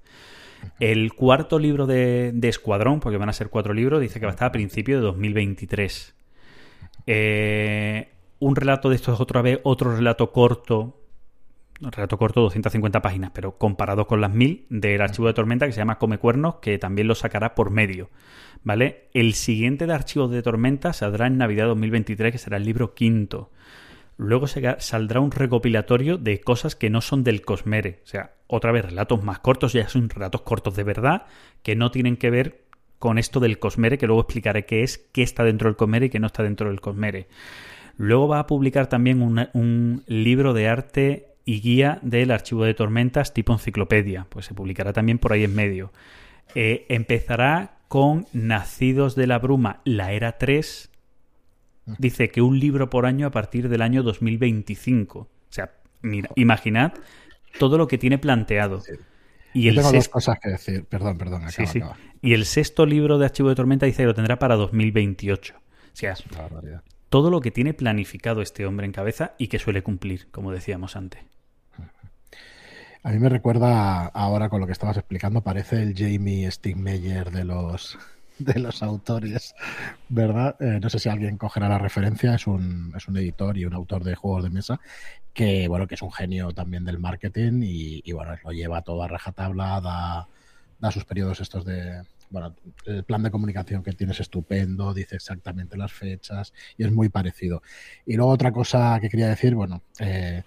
El cuarto libro de, Escuadrón, porque van a ser cuatro libros, dice que va a estar a principios de 2023. Eh, un relato de estos otra vez, otro relato corto, un relato corto, 250 páginas, pero comparado con las 1000 del archivo de Tormenta que se llama Come Cuernos, que también lo sacará por medio. ¿Vale? El siguiente de archivos de Tormenta saldrá en Navidad 2023, que será el libro quinto. Luego saldrá un recopilatorio de cosas que no son del Cosmere. O sea, otra vez relatos más cortos, ya son relatos cortos de verdad, que no tienen que ver con esto del Cosmere, que luego explicaré qué es, qué está dentro del Cosmere y qué no está dentro del Cosmere. Luego va a publicar también un libro de arte y guía del archivo de tormentas tipo enciclopedia, pues se publicará también por ahí en medio. Eh, empezará con Nacidos de la Bruma, la era 3, dice que un libro por año a partir del año 2025. O sea, mira, imaginad todo lo que tiene planteado. Y el tengo dos cosas que decir. Perdón, perdón. Y el sexto libro de Archivo de Tormenta dice que lo tendrá para 2028. O sea, todo lo que tiene planificado este hombre en cabeza y que suele cumplir, como decíamos antes. A mí me recuerda ahora con lo que estabas explicando, parece el Jamie Stigmeyer de los de los autores, ¿verdad? Eh, no sé si alguien cogerá la referencia, es un, es un editor y un autor de juegos de mesa que, bueno, que es un genio también del marketing y, bueno, lo lleva todo a rajatabla, da, da sus periodos estos de, bueno, el plan de comunicación que tienes es estupendo, dice exactamente las fechas y es muy parecido. Y luego otra cosa que quería decir, bueno, eh,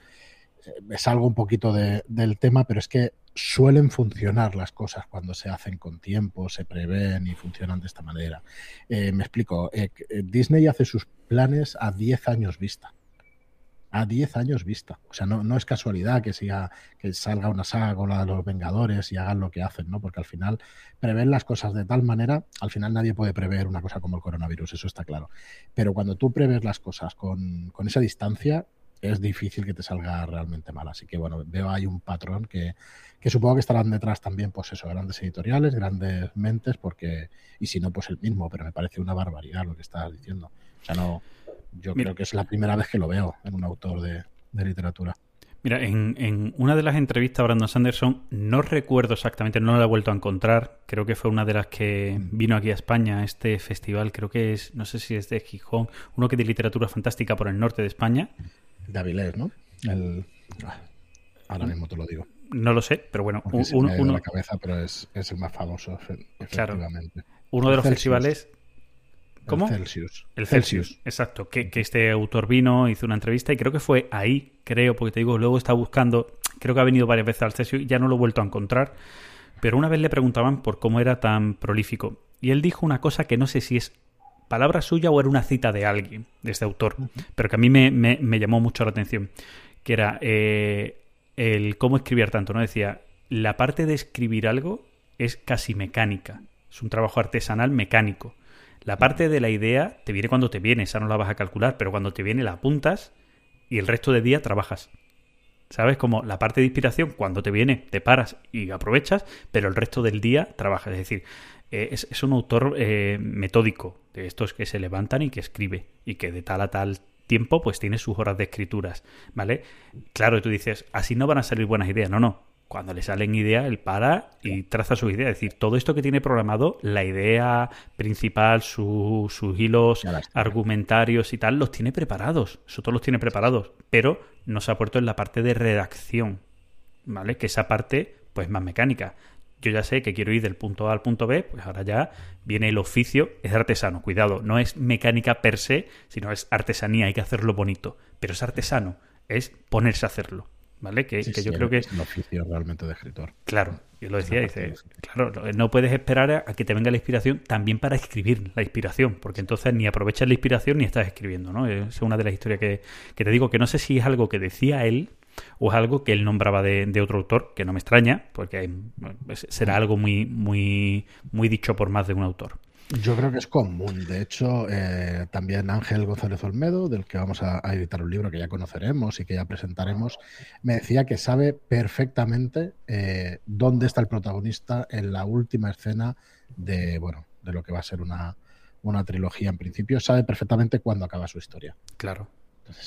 me salgo un poquito del tema, pero es que suelen funcionar las cosas cuando se hacen con tiempo, se prevén y funcionan de esta manera. Eh, me explico, eh, eh, Disney hace sus planes a 10 años vista. A 10 años vista. O sea, no, no es casualidad que, sea, que salga una saga con la de los Vengadores y hagan lo que hacen, ¿no? Porque al final prevén las cosas de tal manera, al final nadie puede prever una cosa como el coronavirus, eso está claro. Pero cuando tú preves las cosas con, con esa distancia, es difícil que te salga realmente mal. Así que bueno, veo ahí un patrón que, supongo que estarán detrás también, pues eso, grandes editoriales, grandes mentes, porque, y si no, pues el mismo, pero me parece una barbaridad lo que estás diciendo. O sea, no, yo creo que es la primera vez que lo veo en un autor de, literatura. Mira, en, una de las entrevistas a Brandon Sanderson, no recuerdo exactamente, no la he vuelto a encontrar, creo que fue una de las que vino aquí a España, a este festival, creo que es, no sé si es de Gijón, uno que de literatura fantástica por el norte de España. De Avilés, ¿no? El... Ah, ahora mismo te lo digo. No lo sé, pero bueno, uno, uno... la cabeza, pero es, el más famoso, efectivamente. Uno de los festivales ¿Cómo? El Celsius. El Celsius, exacto. Que, este autor vino, hizo una entrevista y creo que fue ahí, creo, porque te digo, luego está buscando, creo que ha venido varias veces al Celsius y ya no lo he vuelto a encontrar. Pero una vez le preguntaban por cómo era tan prolífico. Y él dijo una cosa que no sé si es palabra suya o era una cita de alguien, de este autor, pero que a mí me, llamó mucho la atención, que era eh, el cómo escribir tanto, ¿no? Decía, la parte de escribir algo es casi mecánica, es un trabajo artesanal mecánico. La parte de la idea te viene cuando te viene, esa no la vas a calcular, pero cuando te viene la apuntas y el resto del día trabajas. ¿Sabes? Como la parte de inspiración, cuando te viene, te paras y aprovechas, pero el resto del día trabajas. Es decir, eh, es, un autor eh, metódico, de estos que se levantan y que escribe, y que de tal a tal tiempo, pues tiene sus horas de escrituras, ¿vale? Claro, tú dices, así no van a salir buenas ideas. No, no cuando le salen ideas, él para y traza su idea. Es decir, todo esto que tiene programado, la idea principal, sus hilos argumentarios y tal, los tiene preparados. Eso todos los tiene preparados. Pero no se ha puesto en la parte de redacción. ¿Vale? Que esa parte, pues más mecánica. Yo ya sé que quiero ir del punto A al punto B, pues ahora ya viene el oficio, es artesano. Cuidado, no es mecánica per se, sino es artesanía, hay que hacerlo bonito. Pero es artesano, es ponerse a hacerlo. ¿vale? Que, yo creo que... Es un oficio realmente de escritor. Claro, yo lo decía, dice, claro, no puedes esperar a, que te venga la inspiración también para escribir la inspiración, porque entonces ni aprovechas la inspiración ni estás escribiendo, ¿no? Es una de las historias que, que te digo, que no sé si es algo que decía él o es algo que él nombraba de, de otro autor, que no me extraña, porque será algo muy, muy, muy dicho por más de un autor. Yo creo que es común. De hecho, eh, también Ángel González Olmedo, del que vamos a, editar un libro que ya conoceremos y que ya presentaremos, me decía que sabe perfectamente eh, dónde está el protagonista en la última escena de, bueno, de lo que va a ser una, una trilogía en principio. Sabe perfectamente cuándo acaba su historia. Claro.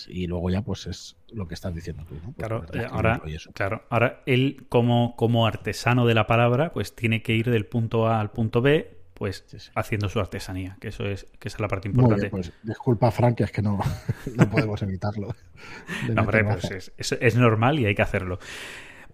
Y luego ya pues es lo que estás diciendo tú. ¿no? Pues claro, eh, ahora, claro, ahora él como, como artesano de la palabra pues tiene que ir del punto A al punto B pues haciendo su artesanía, que eso es, que es la parte importante. pues disculpa, Frank, es que no, no podemos evitarlo. no, hombre, pues es, normal y hay que hacerlo.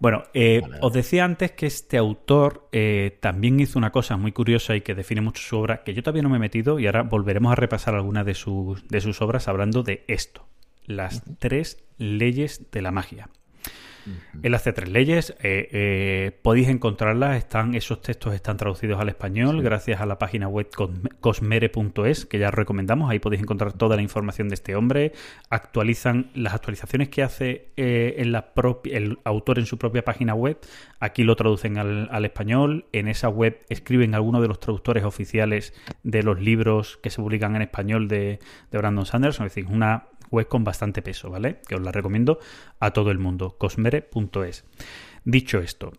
Bueno, eh, os decía antes que este autor eh, también hizo una cosa muy curiosa y que define mucho su obra, que yo todavía no me he metido y ahora volveremos a repasar algunas de sus, de sus obras hablando de esto, las tres leyes de la magia. Él hace tres leyes, eh, eh, podéis encontrarlas, están, esos textos están traducidos al español gracias a la página web cosmere.es, que ya recomendamos, ahí podéis encontrar toda la información de este hombre, actualizan las actualizaciones que hace eh, en la el autor en su propia página web, aquí lo traducen al, español, en esa web escriben algunos de los traductores oficiales de los libros que se publican en español de, de Brandon Sanderson, es decir, una web con bastante peso, ¿vale? Que os la recomiendo a todo el mundo, cosmere.es. Dicho esto,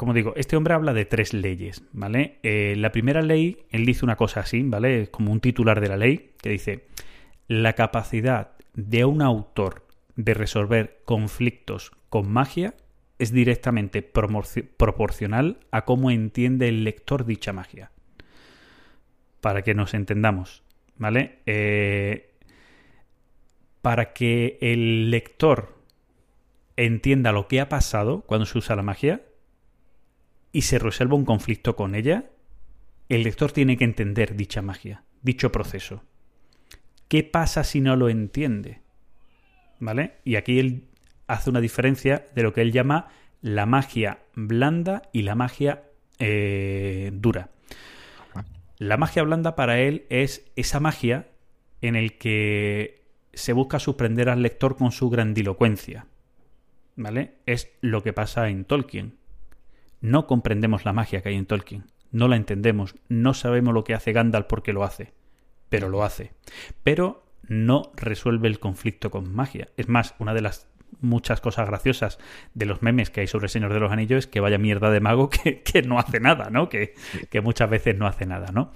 como digo, este hombre habla de tres leyes, ¿vale? Eh, la primera ley, él dice una cosa así, ¿vale? como un titular de la ley, que dice, la capacidad de un autor de resolver conflictos con magia es directamente proporcional a cómo entiende el lector dicha magia. Para que nos entendamos, ¿vale? Eh, para que el lector entienda lo que ha pasado cuando se usa la magia y se resuelva un conflicto con ella, el lector tiene que entender dicha magia, dicho proceso. ¿Qué pasa si no lo entiende? ¿Vale? Y aquí él hace una diferencia de lo que él llama la magia blanda y la magia eh, dura. La magia blanda para él es esa magia en el que se busca sorprender al lector con su grandilocuencia. ¿Vale? Es lo que pasa en Tolkien. No comprendemos la magia que hay en Tolkien. No la entendemos. No sabemos lo que hace Gandalf porque lo hace. Pero lo hace. Pero no resuelve el conflicto con magia. Es más, una de las muchas cosas graciosas de los memes que hay sobre el Señor de los Anillos es que vaya mierda de mago que, no hace nada, ¿no? Que, que, muchas veces no hace nada, ¿no?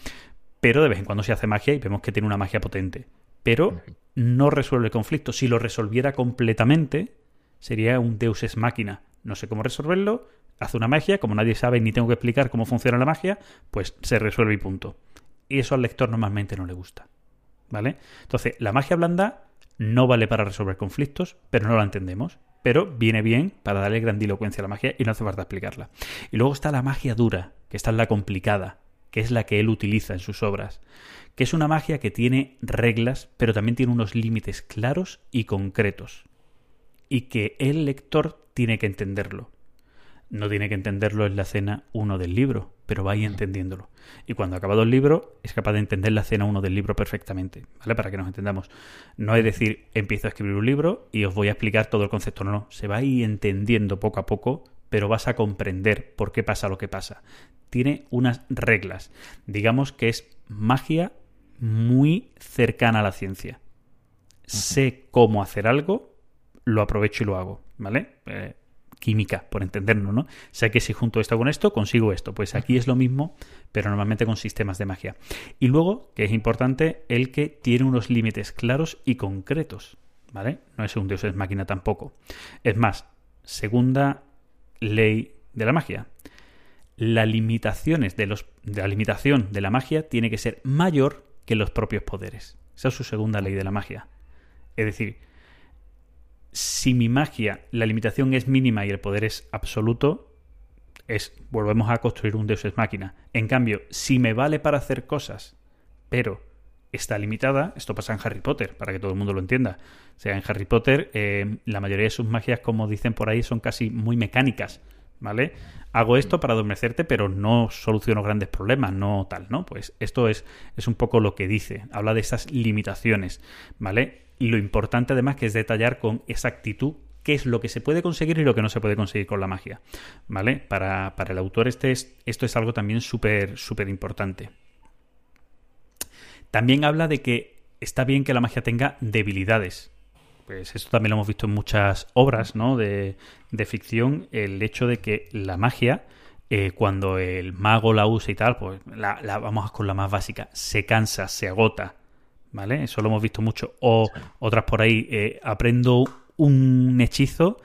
Pero de vez en cuando se hace magia y vemos que tiene una magia potente. Pero no resuelve el conflicto. Si lo resolviera completamente, sería un deus es máquina. No sé cómo resolverlo, hace una magia, como nadie sabe ni tengo que explicar cómo funciona la magia, pues se resuelve y punto. Y eso al lector normalmente no le gusta. ¿Vale? Entonces, la magia blanda no vale para resolver conflictos, pero no la entendemos. Pero viene bien para darle grandilocuencia a la magia y no hace falta explicarla. Y luego está la magia dura, que está en la complicada, que es la que él utiliza en sus obras, que es una magia que tiene reglas, pero también tiene unos límites claros y concretos, y que el lector tiene que entenderlo no tiene que entenderlo en la escena 1 del libro, pero va ahí entendiéndolo. Y cuando ha acabado el libro, es capaz de entender la escena 1 del libro perfectamente, ¿vale? Para que nos entendamos. No es decir, empiezo a escribir un libro y os voy a explicar todo el concepto, no, no. Se va ahí entendiendo poco a poco, pero vas a comprender por qué pasa lo que pasa. Tiene unas reglas. Digamos que es magia muy cercana a la ciencia. Sé cómo hacer algo, lo aprovecho y lo hago, ¿vale? Eh, química, por entenderlo, ¿no? Sé que si junto esto con esto, consigo esto. Pues aquí es lo mismo, pero normalmente con sistemas de magia. Y luego, que es importante, el que tiene unos límites claros y concretos, ¿vale? No es un dios es máquina tampoco. Es más, segunda ley de la magia. Limitaciones de, los, la limitación de la magia tiene que ser mayor que los propios poderes. Esa es su segunda ley de la magia. Es decir, si mi magia, la limitación es mínima y el poder es absoluto, es volvemos a construir un Deus ex máquina. En cambio, si me vale para hacer cosas, pero está limitada, esto pasa en Harry Potter, para que todo el mundo lo entienda. O sea, en Harry Potter eh, la mayoría de sus magias, como dicen por ahí, son casi muy mecánicas. ¿Vale? Hago esto para adormecerte, pero no soluciono grandes problemas, no tal, ¿no? Pues esto es, es un poco lo que dice. Habla de esas limitaciones, ¿vale? y lo importante además que es detallar con exactitud qué es lo que se puede conseguir y lo que no se puede conseguir con la magia. ¿Vale? Para, el autor este es, esto es algo también súper, súper importante. También habla de que está bien que la magia tenga debilidades. Pues esto también lo hemos visto en muchas obras ¿no? de, de ficción, el hecho de que la magia, eh, cuando el mago la usa y tal, pues la, la, vamos con la más básica, se cansa, se agota, ¿vale? Eso lo hemos visto mucho. O otras por ahí, eh, aprendo un hechizo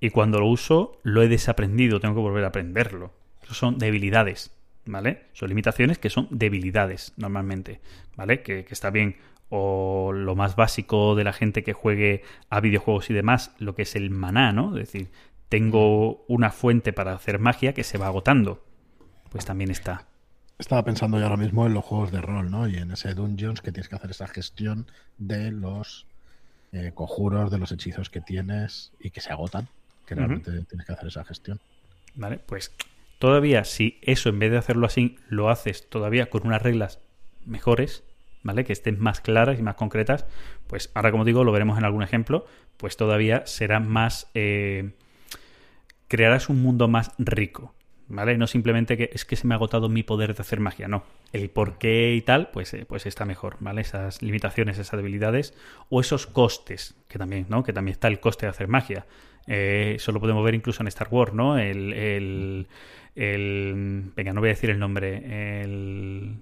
y cuando lo uso lo he desaprendido, tengo que volver a aprenderlo. Eso son debilidades, ¿vale? Son limitaciones que son debilidades normalmente, ¿vale? Que, que está bien. O lo más básico de la gente que juegue a videojuegos y demás, lo que es el maná, ¿no? Es decir, tengo una fuente para hacer magia que se va agotando. Pues también está. Estaba pensando yo ahora mismo en los juegos de rol, ¿no? Y en ese Dungeons que tienes que hacer esa gestión de los eh, conjuros, de los hechizos que tienes y que se agotan, que realmente tienes que hacer esa gestión. Vale, pues todavía si eso en vez de hacerlo así, lo haces todavía con unas reglas mejores, ¿vale? Que estén más claras y más concretas, pues ahora como digo, lo veremos en algún ejemplo, pues todavía será más... Eh, crearás un mundo más rico, ¿vale? No simplemente que es que se me ha agotado mi poder de hacer magia, no. El por qué y tal, pues, eh, pues está mejor, ¿vale? Esas limitaciones, esas debilidades o esos costes, que también, ¿no? Que también está el coste de hacer magia. Eh, eso lo podemos ver incluso en Star Wars, ¿no? El, el, el venga, no voy a decir el nombre, el...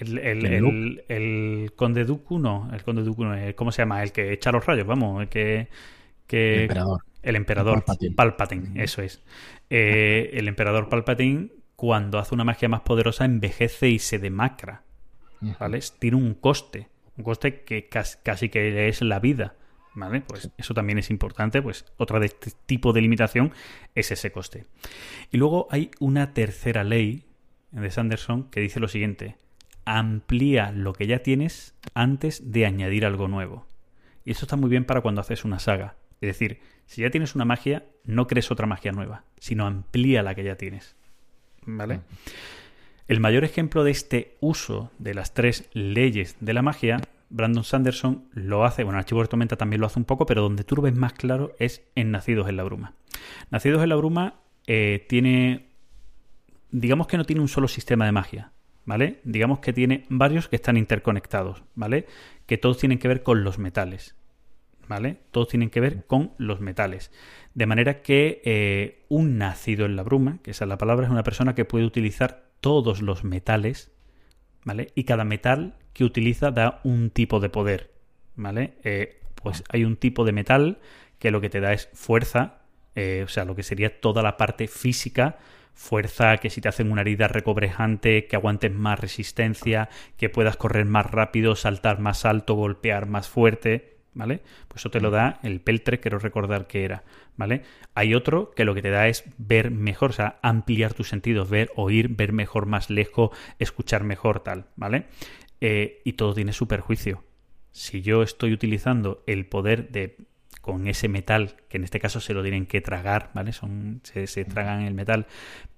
el, el, el, Conde Dooku, no, el Conde Dooku no, ¿cómo se llama? El que echa los rayos, vamos, el que... que... El emperador. El emperador Palpatine, eso es. Eh, el emperador Palpatine, cuando hace una magia más poderosa, envejece y se demacra. ¿Vale? Tiene un coste. Un coste que casi, que es la vida. ¿Vale? Pues eso también es importante. Pues otra de este tipo de limitación es ese coste. Y luego hay una tercera ley de Sanderson que dice lo siguiente. Amplía lo que ya tienes antes de añadir algo nuevo. Y eso está muy bien para cuando haces una saga. Es decir, si ya tienes una magia, no crees otra magia nueva, sino amplía la que ya tienes. ¿Vale? El mayor ejemplo de este uso de las tres leyes de la magia, Brandon Sanderson lo hace, bueno, Archivo de Tormenta también lo hace un poco, pero donde tú lo ves más claro es en Nacidos en la Bruma. Nacidos en la Bruma eh, tiene, digamos que no tiene un solo sistema de magia, ¿vale? Digamos que tiene varios que están interconectados, ¿vale? Que todos tienen que ver con los metales. ¿vale? Todos tienen que ver con los metales. De manera que eh, un nacido en la bruma, que esa es la palabra, es una persona que puede utilizar todos los metales, ¿vale? Y cada metal que utiliza da un tipo de poder, ¿vale? Eh, pues hay un tipo de metal que lo que te da es fuerza, eh, o sea, lo que sería toda la parte física, fuerza, que si te hacen una herida recobrejante, que aguantes más resistencia, que puedas correr más rápido, saltar más alto, golpear más fuerte, ¿vale? Pues eso te lo da el peltre, quiero recordar que era, ¿vale? Hay otro que lo que te da es ver mejor, o sea, ampliar tus sentidos, ver, oír, ver mejor, más lejos, escuchar mejor, tal, ¿vale? Eh, y todo tiene su perjuicio. Si yo estoy utilizando el poder de con ese metal, que en este caso se lo tienen que tragar, ¿vale? Son, se, se tragan el metal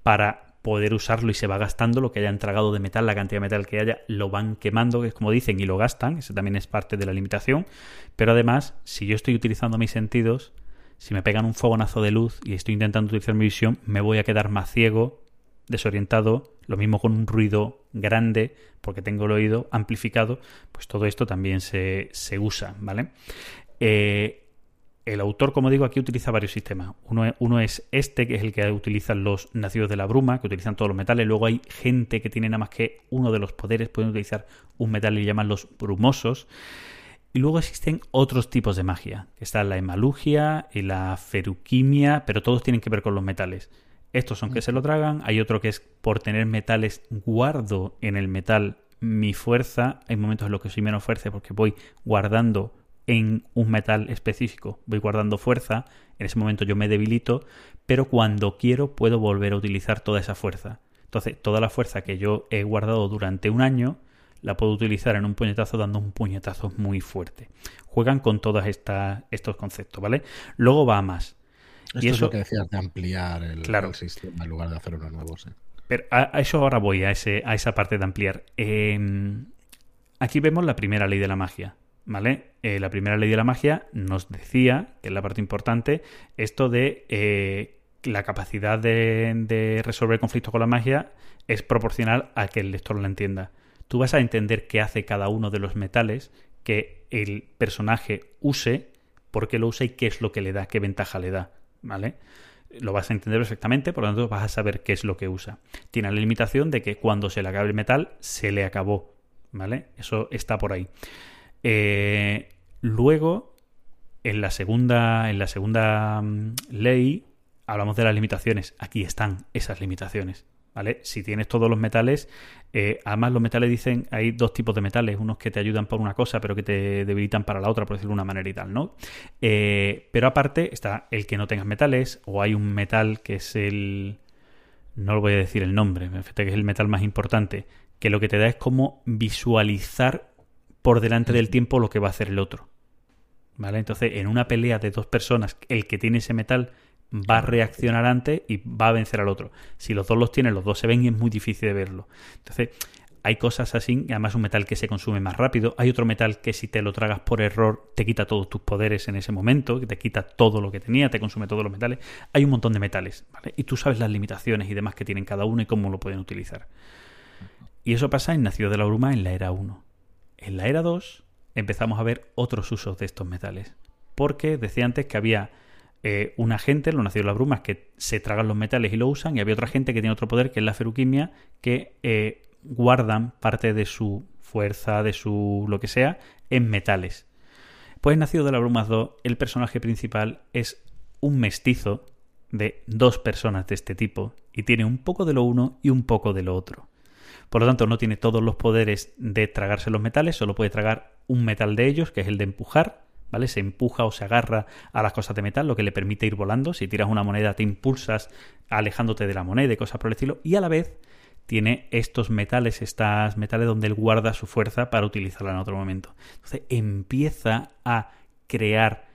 para poder usarlo y se va gastando lo que hayan tragado de metal, la cantidad de metal que haya, lo van quemando, que es como dicen, y lo gastan, eso también es parte de la limitación, pero además, si yo estoy utilizando mis sentidos, si me pegan un fogonazo de luz y estoy intentando utilizar mi visión, me voy a quedar más ciego, desorientado, lo mismo con un ruido grande, porque tengo el oído amplificado, pues todo esto también se, se usa, ¿vale? Eh, el autor, como digo, aquí utiliza varios sistemas. Uno, es este, que es el que utilizan los nacidos de la bruma, que utilizan todos los metales. Luego hay gente que tiene nada más que uno de los poderes, pueden utilizar un metal y llaman los brumosos. Y luego existen otros tipos de magia, que está la hemalugia y la feruquimia, pero todos tienen que ver con los metales. Estos son que se lo tragan, hay otro que es por tener metales guardo en el metal mi fuerza, hay momentos en los que soy menos fuerte porque voy guardando en un metal específico. Voy guardando fuerza, en ese momento yo me debilito, pero cuando quiero puedo volver a utilizar toda esa fuerza. Entonces, toda la fuerza que yo he guardado durante un año, la puedo utilizar en un puñetazo dando un puñetazo muy fuerte. Juegan con todos estos conceptos, ¿vale? Luego va a más. Esto y eso, es lo que decías de ampliar el, sistema en lugar de hacer uno nuevo. Pero a, eso ahora voy, a, ese, a esa parte de ampliar. Em, aquí vemos la primera ley de la magia. ¿vale? Eh, la primera ley de la magia nos decía, que es la parte importante, esto de eh, la capacidad de, resolver conflictos con la magia es proporcional a que el lector lo entienda. Tú vas a entender qué hace cada uno de los metales que el personaje use, por qué lo usa y qué es lo que le da, qué ventaja le da, ¿vale? Lo vas a entender perfectamente, por lo tanto vas a saber qué es lo que usa. Tiene la limitación de que cuando se le acabe el metal, se le acabó, ¿vale? Eso está por ahí. Eh, luego, en la segunda, en la segunda mm, ley, hablamos de las limitaciones. Aquí están esas limitaciones. ¿Vale? Si tienes todos los metales, eh, además los metales dicen, hay dos tipos de metales, unos que te ayudan por una cosa, pero que te debilitan para la otra, por decirlo de una manera y tal, ¿no? Eh, pero aparte está el que no tengas metales, o hay un metal que es el... No lo voy a decir el nombre, que es el metal más importante, que lo que te da es como visualizar por delante del tiempo lo que va a hacer el otro. ¿Vale? Entonces, en una pelea de dos personas, el que tiene ese metal va a reaccionar antes y va a vencer al otro. Si los dos los tienen, los dos se ven y es muy difícil de verlo. Entonces, hay cosas así, además un metal que se consume más rápido, hay otro metal que si te lo tragas por error te quita todos tus poderes en ese momento, te quita todo lo que tenía, te consume todos los metales. Hay un montón de metales, ¿vale? Y tú sabes las limitaciones y demás que tienen cada uno y cómo lo pueden utilizar. Y eso pasa en Nacido de la Bruma en la era 1. En la era 2 empezamos a ver otros usos de estos metales. Porque decía antes que había eh, una gente, los nacidos de las brumas, que se tragan los metales y lo usan, y había otra gente que tiene otro poder, que es la feruquimia, que eh, guardan parte de su fuerza, de su lo que sea, en metales. Pues Nacido de las Brumas 2, el personaje principal es un mestizo de dos personas de este tipo, y tiene un poco de lo uno y un poco de lo otro. Por lo tanto, no tiene todos los poderes de tragarse los metales, solo puede tragar un metal de ellos, que es el de empujar, ¿vale? Se empuja o se agarra a las cosas de metal, lo que le permite ir volando. Si tiras una moneda, te impulsas alejándote de la moneda y cosas por el estilo. Y a la vez tiene estos metales, estas metales donde él guarda su fuerza para utilizarla en otro momento. Entonces empieza a crear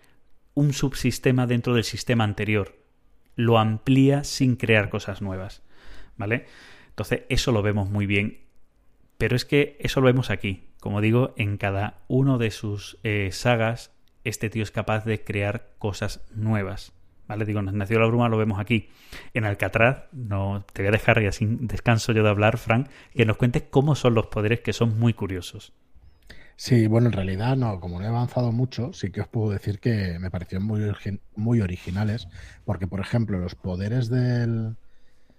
un subsistema dentro del sistema anterior. Lo amplía sin crear cosas nuevas. ¿Vale? Entonces, eso lo vemos muy bien. Pero es que eso lo vemos aquí. Como digo, en cada uno de sus eh, sagas, este tío es capaz de crear cosas nuevas. ¿Vale? Digo, Nació la Bruma lo vemos aquí. En Alcatraz, no te voy a dejar ya sin descanso yo de hablar, Frank, que nos cuentes cómo son los poderes que son muy curiosos. Sí, bueno, en realidad no, como no he avanzado mucho, sí que os puedo decir que me parecieron muy, muy originales, porque por ejemplo los poderes del,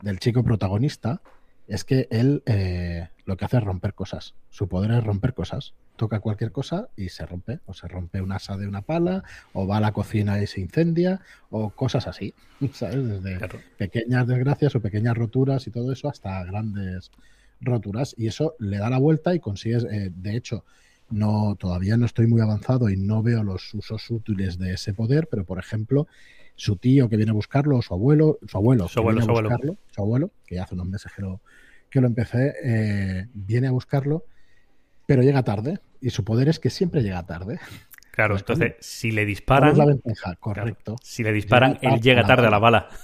del chico protagonista es que él, eh, lo que hace es romper cosas. Su poder es romper cosas. Toca cualquier cosa y se rompe. O se rompe un asa de una pala, o va a la cocina y se incendia, o cosas así. ¿Sabes? Desde pequeñas desgracias o pequeñas roturas y todo eso hasta grandes roturas. Y eso le da la vuelta y consigues, eh, de hecho, no, todavía no estoy muy avanzado y no veo los usos útiles de ese poder, pero por ejemplo, su tío que viene a buscarlo, su abuelo, su abuelo, su abuelo, su abuelo. su abuelo, que ya hace unos meses que lo, que lo empecé, eh, viene a buscarlo, pero llega tarde. Y su poder es que siempre llega tarde. Claro, pues entonces, si le disparan. la ventaja, correcto. si le disparan, él llega tarde a la bala.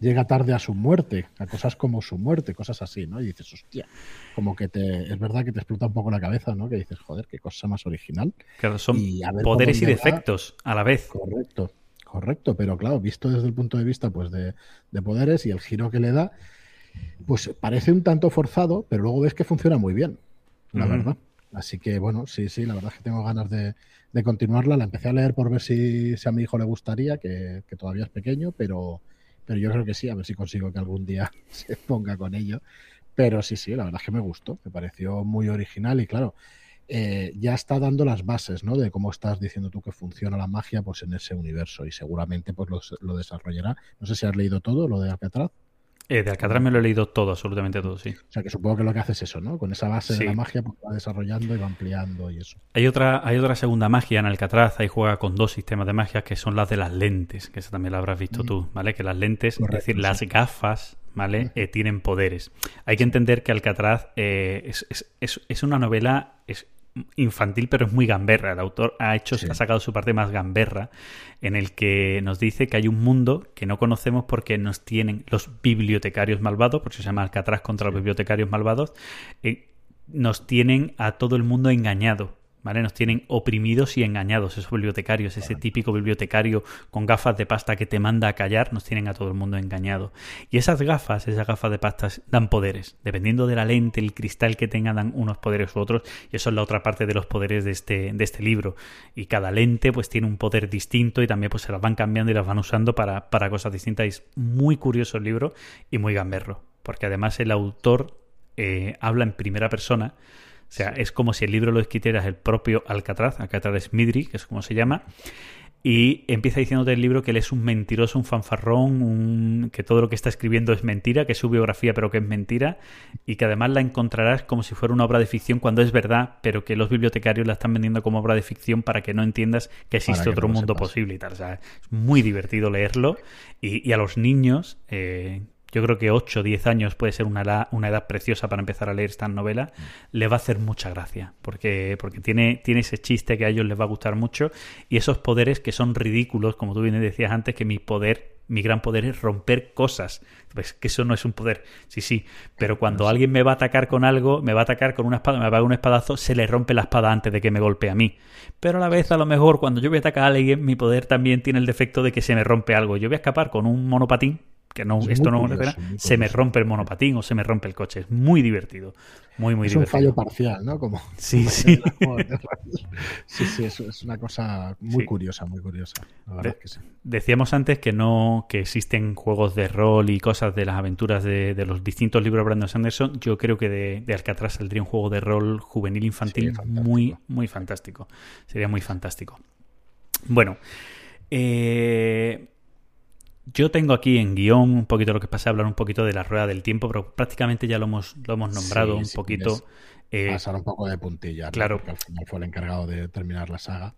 Llega tarde a su muerte, a cosas como su muerte, cosas así, ¿no? Y dices, hostia, como que te. Es verdad que te explota un poco la cabeza, ¿no? Que dices, joder, qué cosa más original. Claro, son poderes y defectos a la vez. Correcto, correcto, pero claro, visto desde el punto de vista pues de, de poderes y el giro que le da, pues parece un tanto forzado, pero luego ves que funciona muy bien, la verdad. Así que bueno, sí, sí, la verdad es que tengo ganas de, continuarla. La empecé a leer por ver si, a mi hijo le gustaría, que, todavía es pequeño, pero, pero yo creo que sí, a ver si consigo que algún día se ponga con ello. Pero sí, sí, la verdad es que me gustó, me pareció muy original y claro, eh, ya está dando las bases, ¿no? De cómo estás diciendo tú que funciona la magia pues en ese universo y seguramente pues lo, lo desarrollará. No sé si has leído todo lo de Alcatraz. Eh, de Alcatraz me lo he leído todo, absolutamente todo, sí. O sea que supongo que lo que hace es eso, ¿no? Con esa base de la magia pues, va desarrollando y va ampliando y eso. Hay otra, hay otra segunda magia en Alcatraz, ahí juega con dos sistemas de magia que son las de las lentes, que esa también la habrás visto mm. tú, ¿vale? Que las lentes, es decir, las gafas, ¿vale? Eh, tienen poderes. Hay que entender que Alcatraz eh, es, es, es, una novela, infantil, pero es muy gamberra. El autor ha hecho, ha sacado su parte más gamberra, en el que nos dice que hay un mundo que no conocemos porque nos tienen los bibliotecarios malvados, por eso se llama Alcatraz contra los bibliotecarios malvados, eh, nos tienen a todo el mundo engañado. ¿Vale? Nos tienen oprimidos y engañados esos bibliotecarios, ese típico bibliotecario con gafas de pasta que te manda a callar, nos tienen a todo el mundo engañado. Y esas gafas, esas gafas de pasta dan poderes, dependiendo de la lente, el cristal que tenga, dan unos poderes u otros, y eso es la otra parte de los poderes de este, de este libro. Y cada lente pues tiene un poder distinto y también pues se las van cambiando y las van usando para, para cosas distintas. es muy curioso el libro y muy gamberro, porque además el autor eh, habla en primera persona, o sea, es como si el libro lo escribiera el propio Alcatraz, Alcatraz Midri, que es como se llama, y empieza diciéndote el libro que él es un mentiroso, un fanfarrón, un... que todo lo que está escribiendo es mentira, que es su biografía pero que es mentira, y que además la encontrarás como si fuera una obra de ficción cuando es verdad, pero que los bibliotecarios la están vendiendo como obra de ficción para que no entiendas que existe otro mundo posible y tal. O sea, es muy divertido leerlo y, a los niños... Eh, yo creo que 8 o 10 años puede ser una edad, una edad preciosa para empezar a leer esta novela, le va a hacer mucha gracia, porque, porque tiene, tiene ese chiste que a ellos les va a gustar mucho y esos poderes que son ridículos, como tú bien decías antes, que mi poder, mi gran poder es romper cosas. Pues que eso no es un poder, sí, sí, pero cuando alguien me va a atacar con algo, me va a atacar con una espada, me va a dar un espadazo, se le rompe la espada antes de que me golpee a mí. Pero a la vez, a lo mejor, cuando yo voy a atacar a alguien, mi poder también tiene el defecto de que se me rompe algo. Yo voy a escapar con un monopatín que no, esto no me pena, se me rompe el monopatín o se me rompe el coche. Es muy divertido. Muy, muy es divertido. un fallo parcial, ¿no? Como, sí, sí. sí, sí, es, es una cosa muy curiosa, muy curiosa. Decíamos antes que no, que existen juegos de rol y cosas de las aventuras de, los distintos libros de Brandon Sanderson. Yo creo que de, de Alcatraz saldría un juego de rol juvenil infantil muy, muy fantástico. Sería muy fantástico. Bueno, eh, yo tengo aquí en guion un poquito lo que pasa, hablar un poquito de la rueda del tiempo, pero prácticamente ya lo hemos, lo hemos nombrado un poquito. Eh, pasar un poco de puntilla, claro. porque al final fue el encargado de terminar la saga.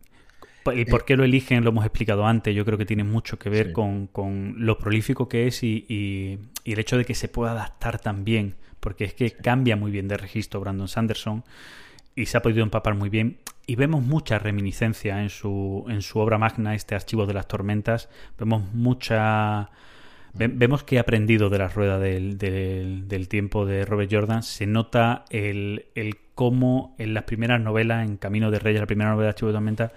¿Y eh, por qué lo eligen? Lo hemos explicado antes. Yo creo que tiene mucho que ver con, con, lo prolífico que es y, y, el hecho de que se pueda adaptar tan bien, porque es que cambia muy bien de registro Brandon Sanderson y se ha podido empapar muy bien. Y vemos mucha reminiscencia en su, en su obra magna, este archivo de las tormentas. Vemos mucha. vemos que ha aprendido de la rueda del, del, tiempo de Robert Jordan. Se nota el, el cómo en las primeras novelas, en Camino de Reyes, la primera novela de Archivo de Tormenta,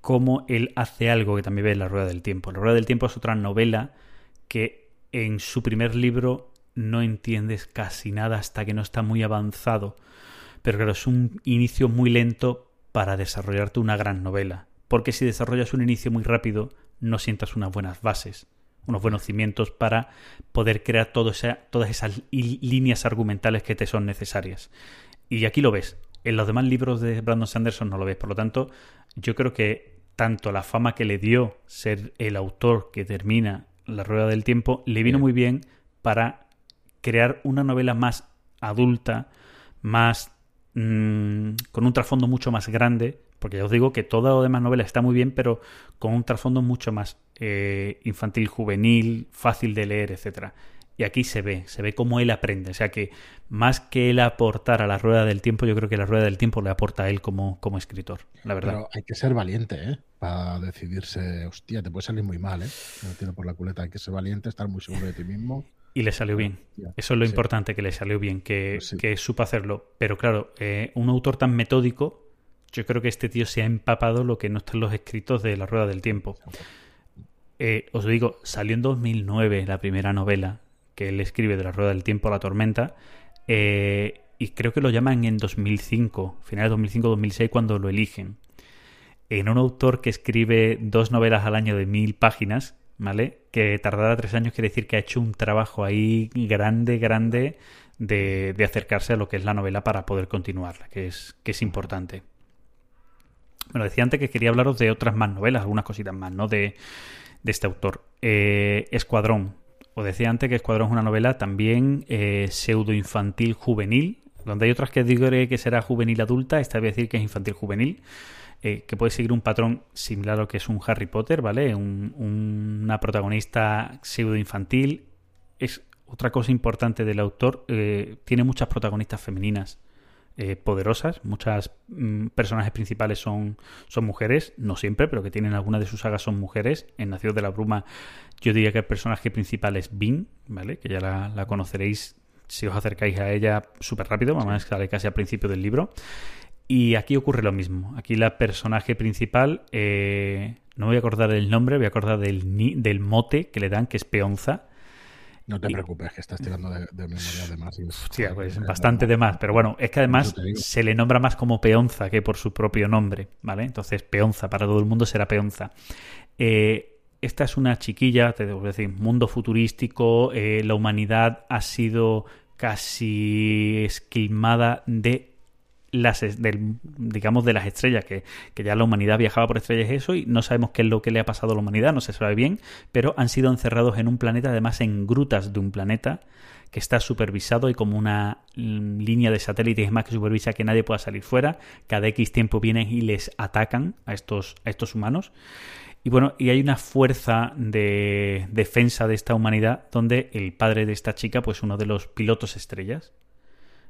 cómo él hace algo que también ve en la rueda del tiempo. La rueda del tiempo es otra novela que en su primer libro no entiendes casi nada hasta que no está muy avanzado pero claro, es un inicio muy lento para desarrollarte una gran novela. Porque si desarrollas un inicio muy rápido, no sientas unas buenas bases. unos buenos cimientos para poder crear todo todas esas líneas argumentales que te son necesarias. Y aquí lo ves. En los demás libros de Brandon Sanderson no lo ves. Por lo tanto, yo creo que tanto la fama que le dio ser el autor que termina La Rueda del Tiempo le vino muy bien para crear una novela más adulta, más mm, con un trasfondo mucho más grande, porque ya os digo que toda la demás novela está muy bien, pero con un trasfondo mucho más eh, infantil, juvenil, fácil de leer, etcétera. Y aquí se ve, se ve cómo él aprende. O sea que más que él aportar a la rueda del tiempo, yo creo que la rueda del tiempo le aporta a él como, como escritor, la verdad. Pero hay que ser valiente, ¿eh? Para decidirse, hostia, te puede salir muy mal, ¿eh? No tiro por la culeta, hay que ser valiente, estar muy seguro de ti mismo. Y le salió bien. Eso es lo importante, que le salió bien, que, pues que supo hacerlo. Pero claro, eh, un autor tan metódico, yo creo que este tío se ha empapado lo que no está en los escritos de La Rueda del Tiempo. Eh, os digo, salió en 2009 la primera novela que él escribe de La Rueda del Tiempo, La Tormenta, eh, y creo que lo llaman en 2005, finales de 2005-2006, cuando lo eligen. En un autor que escribe dos novelas al año de mil páginas, ¿vale? Que tardará tres años quiere decir que ha hecho un trabajo ahí grande, grande de, acercarse a lo que es la novela para poder continuarla, que es, que es importante. Bueno, decía antes que quería hablaros de otras más novelas, algunas cositas más, ¿no? De, este autor. Eh, Escuadrón. Os decía antes que Escuadrón es una novela también eh, pseudo-infantil juvenil, donde hay otras que digo que será juvenil adulta, esta voy a decir que es infantil juvenil. Eh, que puede seguir un patrón similar a lo que es un Harry Potter, ¿vale? una protagonista pseudo infantil. Es otra cosa importante del autor, eh, tiene muchas protagonistas femeninas eh, poderosas, muchas mm, personajes principales son, son mujeres, no siempre, pero que tienen alguna de sus sagas son mujeres. En Nacidos de la Bruma yo diría que el personaje principal es Bean, ¿vale? Que ya la, conoceréis si os acercáis a ella súper rápido, que sale casi al principio del libro. Y aquí ocurre lo mismo. Aquí la personaje principal, eh, no voy a acordar del nombre, voy a acordar del, del mote que le dan, que es Peonza. No te preocupes, que estás tirando de, memoria de más. Sí, pues bastante de más. Pero bueno, es que además se le nombra más como Peonza que por su propio nombre, ¿vale? Entonces, Peonza, para todo el mundo será Peonza. Eh, esta es una chiquilla, te debo decir, mundo futurístico, eh, la humanidad ha sido casi esquilmada de las del, digamos de las estrellas que, ya la humanidad viajaba por estrellas eso y no sabemos qué es lo que le ha pasado a la humanidad no se sabe bien pero han sido encerrados en un planeta además en grutas de un planeta que está supervisado y como una línea de satélites más que supervisa que nadie pueda salir fuera cada X tiempo vienen y les atacan a estos a estos humanos. Y bueno, y hay una fuerza de defensa de esta humanidad donde el padre de esta chica, pues uno de los pilotos estrellas,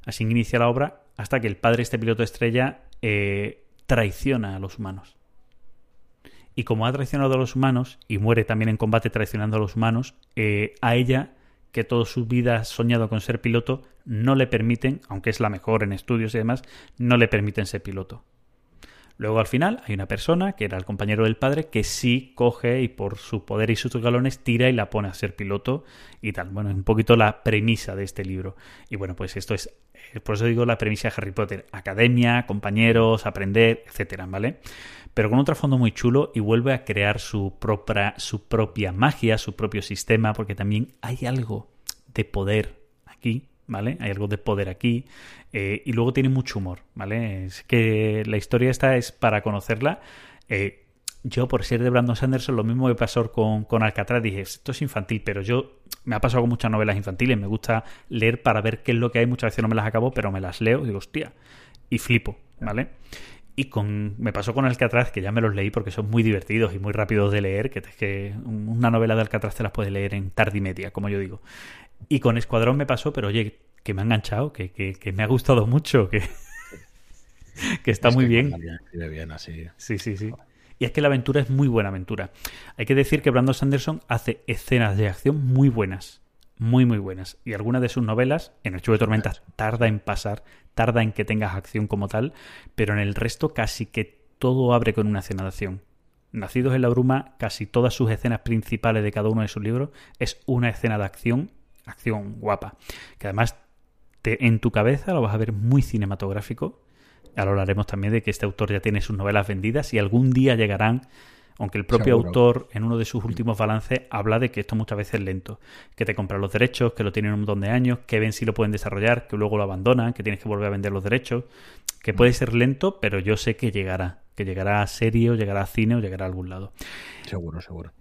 Así inicia la obra hasta que el padre, este piloto estrella, eh, traiciona a los humanos. Y como ha traicionado a los humanos y muere también en combate traicionando a los humanos, eh, a ella, que toda su vida ha soñado con ser piloto, no le permiten, aunque es la mejor en estudios y demás, no le permiten ser piloto. Luego al final hay una persona, que era el compañero del padre, que sí coge y por su poder y sus galones tira y la pone a ser piloto y tal. Bueno, es un poquito la premisa de este libro. Y bueno, pues esto es, por eso digo la premisa de Harry Potter. Academia, compañeros, aprender, etcétera, ¿vale? Pero con un trasfondo muy chulo y vuelve a crear su propia, su propia magia, su propio sistema, porque también hay algo de poder aquí ¿vale? Hay algo de poder aquí. Eh, y luego tiene mucho humor, ¿vale? Es que la historia esta es para conocerla. Eh, yo, por ser de Brandon Sanderson, lo mismo que pasó con, con Alcatraz, dije, esto es infantil, pero yo me ha pasado con muchas novelas infantiles, me gusta leer para ver qué es lo que hay, muchas veces no me las acabo, pero me las leo y digo, hostia, y flipo, ¿vale? Y con, me pasó con Alcatraz, que ya me los leí porque son muy divertidos y muy rápidos de leer, que, que una novela de Alcatraz te las puedes leer en tarde y media, como yo digo. Y con Escuadrón me pasó, pero oye, que me ha enganchado, que, que, me ha gustado mucho, que, que está muy bien. bien así. Sí, sí, sí. Y es que la aventura es muy buena aventura. Hay que decir que Brandon Sanderson hace escenas de acción muy buenas. Muy, muy buenas. Y algunas de sus novelas, en El Chuvo de Tormentas, tarda en pasar, tarda en que tengas acción como tal, pero en el resto casi que todo abre con una escena de acción. Nacidos en la Bruma, casi todas sus escenas principales de cada uno de sus libros es una escena de acción acción guapa. Que además en tu cabeza lo vas a ver muy cinematográfico. Ahora hablaremos también de que este autor ya tiene sus novelas vendidas y algún día llegarán Aunque el propio autor, en uno de sus últimos balances, habla de que esto muchas veces es lento. Que te compran los derechos, que lo tienen un montón de años, que ven si lo pueden desarrollar, que luego lo abandonan, que tienes que volver a vender los derechos. Que puede ser lento, pero yo sé que llegará. Que llegará a serie, o llegará a cine, o llegará a algún lado. Seguro, seguro.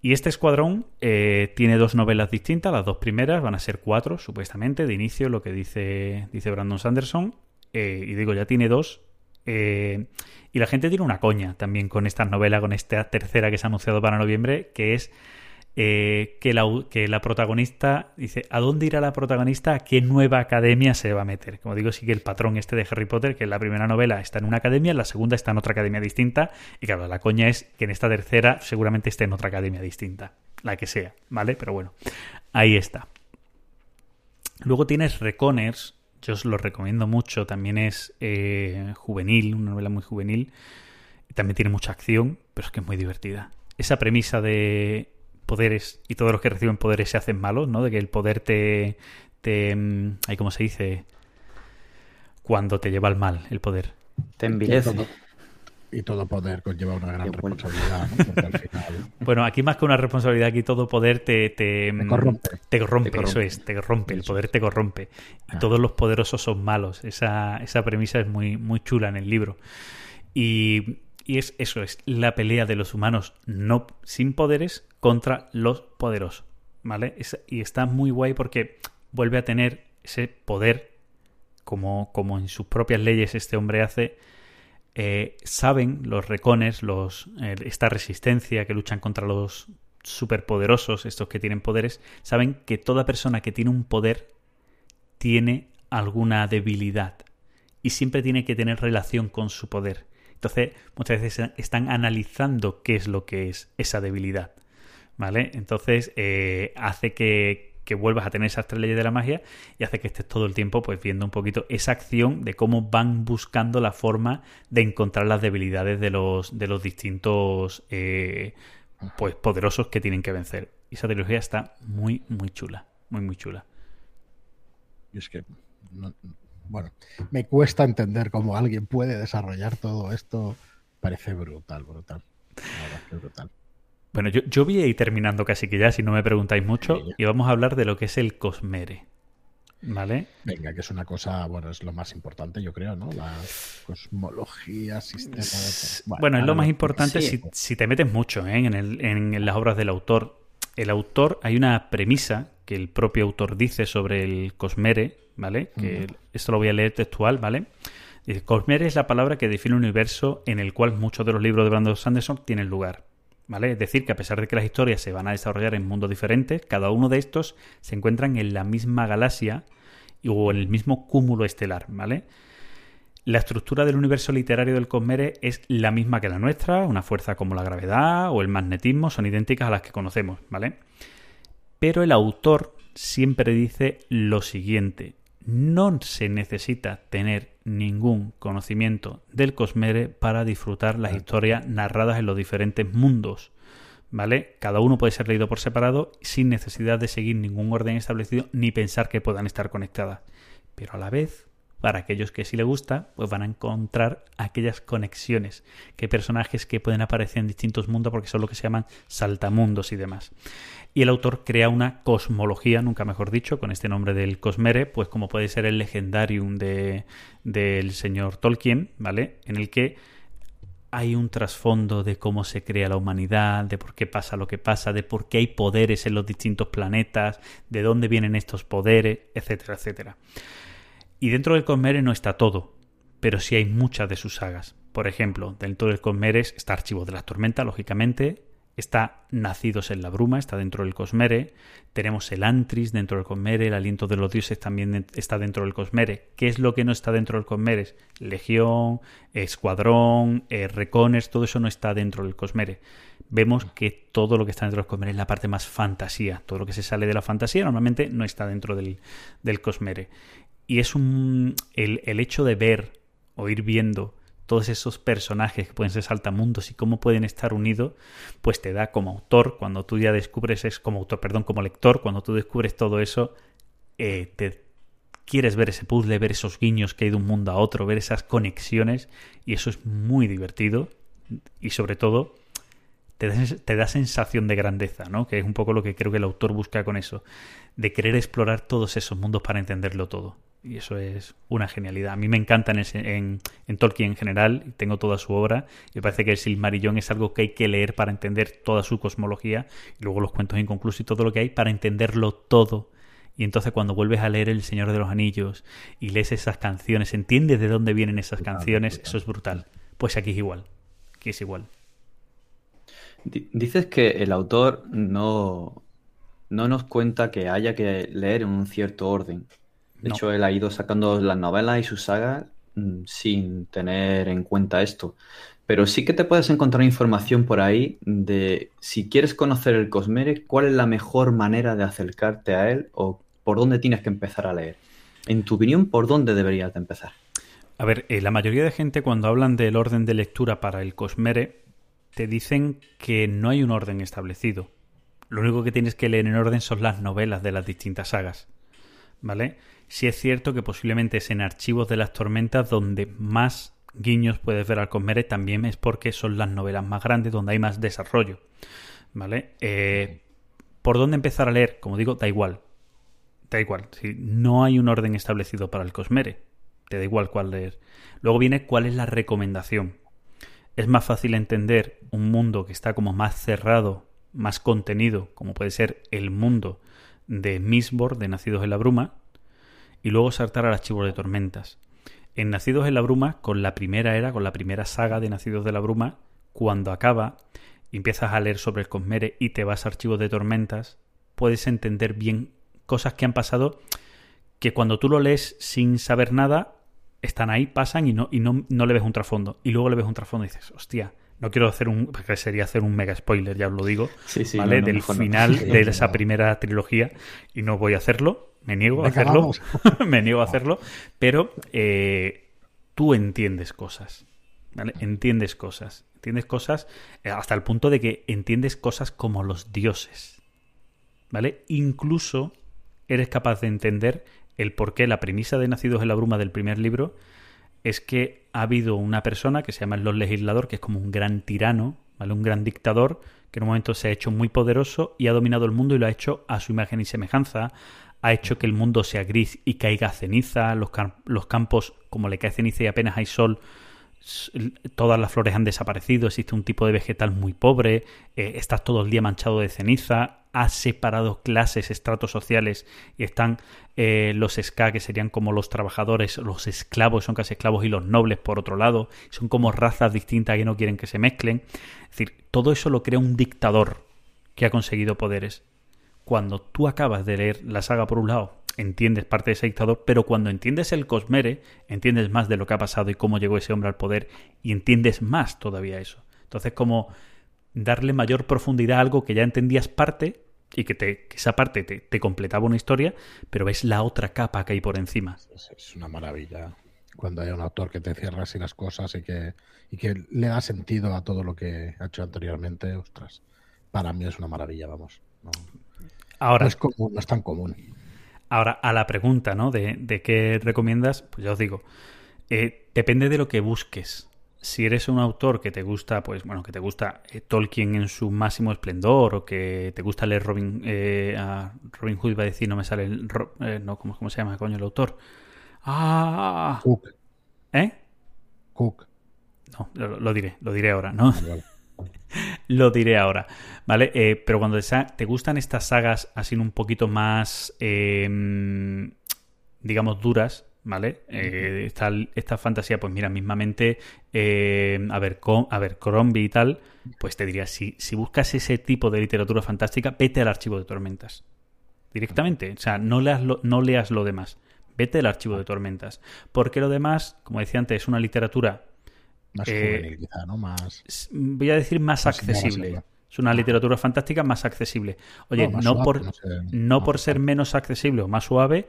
Y este escuadrón eh, tiene dos novelas distintas, las dos primeras van a ser cuatro, supuestamente, de inicio, lo que dice, dice Brandon Sanderson. Eh, y digo, ya tiene dos. Eh, y la gente tiene una coña también con esta novela, con esta tercera que se ha anunciado para noviembre, que es eh, que, la, que la protagonista dice, ¿a dónde irá la protagonista? ¿A qué nueva academia se va a meter? Como digo, sigue el patrón este de Harry Potter, que en la primera novela está en una academia, en la segunda está en otra academia distinta, y claro, la coña es que en esta tercera seguramente esté en otra academia distinta, la que sea, ¿vale? Pero bueno, ahí está. Luego tienes Reconers, yo os lo recomiendo mucho, también es eh, juvenil, una novela muy juvenil, también tiene mucha acción, pero es que es muy divertida. Esa premisa de poderes y todos los que reciben poderes se hacen malos, ¿no? De que el poder te... te mm, hay como se dice? Cuando te lleva al mal, el poder. Te envilece y todo poder conlleva una gran responsabilidad. Bueno. aquí más que una responsabilidad, aquí todo poder te, te, mm, corrompe. Te corrompe, eso es, te corrompe, el poder te corrompe. Y todos los poderosos son malos. Esa, esa premisa es muy, muy chula en el libro. Y, y, es eso, es la pelea de los humanos no sin poderes contra los poderosos. ¿Vale? y está muy guay porque vuelve a tener ese poder como, como en sus propias leyes este hombre hace eh, saben los recones, los, eh, esta resistencia que luchan contra los superpoderosos, estos que tienen poderes, saben que toda persona que tiene un poder tiene alguna debilidad y siempre tiene que tener relación con su poder. Entonces, muchas veces están analizando qué es lo que es esa debilidad. ¿Vale? Entonces, eh, hace que, que vuelvas a tener esas tres leyes de la magia y hace que estés todo el tiempo pues viendo un poquito esa acción de cómo van buscando la forma de encontrar las debilidades de los, de los distintos eh, pues poderosos que tienen que vencer. Y esa trilogía está muy, muy chula. Muy, muy chula. Y es que, bueno, me cuesta entender cómo alguien puede desarrollar todo esto. Parece brutal, brutal. brutal. Bueno, yo, yo vi ahí terminando casi que ya, si no me preguntáis mucho, y vamos a hablar de lo que es el Cosmere. ¿Vale? Venga, que es una cosa, bueno, es lo más importante, yo creo, ¿no? La cosmología, sistema de... Bueno, es lo más importante si, te metes mucho ¿eh? en, el, en, las obras del autor. El autor, hay una premisa que el propio autor dice sobre el Cosmere, ¿vale? Que esto lo voy a leer textual, ¿vale? Dice, Cosmere es la palabra que define un universo en el cual muchos de los libros de Brandon Sanderson tienen lugar. ¿Vale? Es decir, que a pesar de que las historias se van a desarrollar en mundos diferentes, cada uno de estos se encuentran en la misma galaxia o en el mismo cúmulo estelar, ¿vale? La estructura del universo literario del Cosmere es la misma que la nuestra, una fuerza como la gravedad o el magnetismo son idénticas a las que conocemos, ¿vale? Pero el autor siempre dice lo siguiente, no se necesita tener ningún conocimiento del Cosmere para disfrutar las historias narradas en los diferentes mundos. ¿Vale? Cada uno puede ser leído por separado sin necesidad de seguir ningún orden establecido ni pensar que puedan estar conectadas. Pero a la vez, para aquellos que sí le gusta, pues van a encontrar aquellas conexiones, que personajes que pueden aparecer en distintos mundos porque son lo que se llaman saltamundos y demás y el autor crea una cosmología, nunca mejor dicho, con este nombre del Cosmere, pues como puede ser el legendarium de, del señor Tolkien, ¿vale? En el que hay un trasfondo de cómo se crea la humanidad, de por qué pasa lo que pasa, de por qué hay poderes en los distintos planetas, de dónde vienen estos poderes, etcétera, etcétera. Y dentro del Cosmere no está todo, pero sí hay muchas de sus sagas. Por ejemplo, dentro del Cosmere está Archivo de la Tormenta, lógicamente, está Nacidos en la Bruma, está dentro del Cosmere. Tenemos el Antris dentro del Cosmere, el Aliento de los Dioses también está dentro del Cosmere. ¿Qué es lo que no está dentro del Cosmere? Legión, Escuadrón, eh, Reconers, todo eso no está dentro del Cosmere. Vemos que todo lo que está dentro del Cosmere es la parte más fantasía. Todo lo que se sale de la fantasía normalmente no está dentro del, del Cosmere. Y es un, el, el hecho de ver o ir viendo todos esos personajes que pueden ser saltamundos y cómo pueden estar unidos, pues te da como autor, cuando tú ya descubres, es como autor, perdón, como lector, cuando tú descubres todo eso, eh, te quieres ver ese puzzle, ver esos guiños que hay de un mundo a otro, ver esas conexiones, y eso es muy divertido, y sobre todo te da, te da sensación de grandeza, ¿no? Que es un poco lo que creo que el autor busca con eso, de querer explorar todos esos mundos para entenderlo todo. Y eso es una genialidad. A mí me encanta en, en, Tolkien en general, tengo toda su obra, y me parece que el Silmarillón es algo que hay que leer para entender toda su cosmología, y luego los cuentos inconclusos y todo lo que hay para entenderlo todo. Y entonces cuando vuelves a leer El Señor de los Anillos y lees esas canciones, entiendes de dónde vienen esas canciones, eso es brutal. Pues aquí es igual, aquí es igual. Dices que el autor no, no nos cuenta que haya que leer en un cierto orden. De hecho, él ha ido sacando las novelas y sus sagas mm, sin tener en cuenta esto. Pero sí que te puedes encontrar información por ahí de si quieres conocer el Cosmere, cuál es la mejor manera de acercarte a él o por dónde tienes que empezar a leer. En tu opinión, ¿por dónde deberías de empezar? A ver, eh, la mayoría de gente cuando hablan del orden de lectura para el Cosmere, te dicen que no hay un orden establecido. Lo único que tienes que leer en orden son las novelas de las distintas sagas. ¿Vale? Si es cierto que posiblemente es en Archivos de las Tormentas donde más guiños puedes ver al Cosmere, también es porque son las novelas más grandes donde hay más desarrollo. ¿Vale? Eh, ¿Por dónde empezar a leer? Como digo, da igual. Da igual. Si no hay un orden establecido para el Cosmere, te da igual cuál leer. Luego viene cuál es la recomendación. Es más fácil entender un mundo que está como más cerrado, más contenido, como puede ser el mundo de Misbor, de Nacidos en la Bruma, y luego saltar al archivo de tormentas. En Nacidos en la Bruma, con la primera era, con la primera saga de Nacidos de la Bruma, cuando acaba y empiezas a leer sobre el Cosmere y te vas a archivos de tormentas, puedes entender bien cosas que han pasado que cuando tú lo lees sin saber nada, están ahí, pasan y no, y no, no le ves un trasfondo. Y luego le ves un trasfondo y dices, hostia, no quiero hacer un. porque sería hacer un mega spoiler, ya os lo digo. ¿Vale? Del final de esa primera trilogía. Y no voy a hacerlo me niego a hacerlo, me niego a hacerlo, pero eh, tú entiendes cosas, ¿vale? Entiendes cosas, entiendes cosas eh, hasta el punto de que entiendes cosas como los dioses, ¿vale? Incluso eres capaz de entender el por qué la premisa de Nacidos en la Bruma del primer libro es que ha habido una persona que se llama el Lord Legislador, que es como un gran tirano, ¿vale? Un gran dictador, que en un momento se ha hecho muy poderoso y ha dominado el mundo y lo ha hecho a su imagen y semejanza, ha hecho que el mundo sea gris y caiga ceniza, los, campos, como le cae ceniza y apenas hay sol, todas las flores han desaparecido, existe un tipo de vegetal muy pobre, eh, estás todo el día manchado de ceniza, ha separado clases, estratos sociales y están eh, los ska, que serían como los trabajadores, los esclavos, son casi esclavos, y los nobles por otro lado, son como razas distintas que no quieren que se mezclen. Es decir, todo eso lo crea un dictador que ha conseguido poderes cuando tú acabas de leer la saga por un lado, entiendes parte de ese dictador, pero cuando entiendes el Cosmere, entiendes más de lo que ha pasado y cómo llegó ese hombre al poder y entiendes más todavía eso. Entonces, como darle mayor profundidad a algo que ya entendías parte y que, te, esa parte te, completaba una historia, pero ves la otra capa que hay por encima. Es, una maravilla cuando hay un autor que te cierra así las cosas y que, y que le da sentido a todo lo que ha hecho anteriormente. Ostras, para mí es una maravilla, vamos. Ahora, no, es común, no es tan común. Ahora, a la pregunta, ¿no? De, qué recomiendas, pues ya os digo, eh, depende de lo que busques. Si eres un autor que te gusta, pues bueno, que te gusta eh, Tolkien en su máximo esplendor, o que te gusta leer Robin, eh, a Robin Hood, va a decir, no me sale el. no, ¿cómo, ¿cómo, se llama, coño, el autor? ¡Ah! Cook. ¿Eh? Cook. No, lo, diré, lo diré ahora, ¿no? Lo diré ahora, ¿vale? Eh, pero cuando te, gustan estas sagas así un poquito más, em, digamos, duras, ¿vale? Eh, esta, fantasía, pues mira, mismamente, em, a, ver, a ver, Crombie y tal, pues te diría, si, si buscas ese tipo de literatura fantástica, vete al archivo de tormentas. Directamente, o sea, no leas lo, no leas lo demás. Vete al archivo de tormentas. Porque lo demás, como decía antes, es una literatura más eh, quizá, ¿no? Más. Voy a decir más, accesible. Es una literatura fantástica más accesible. Oye, no, por, no, por ser menos accesible o más suave,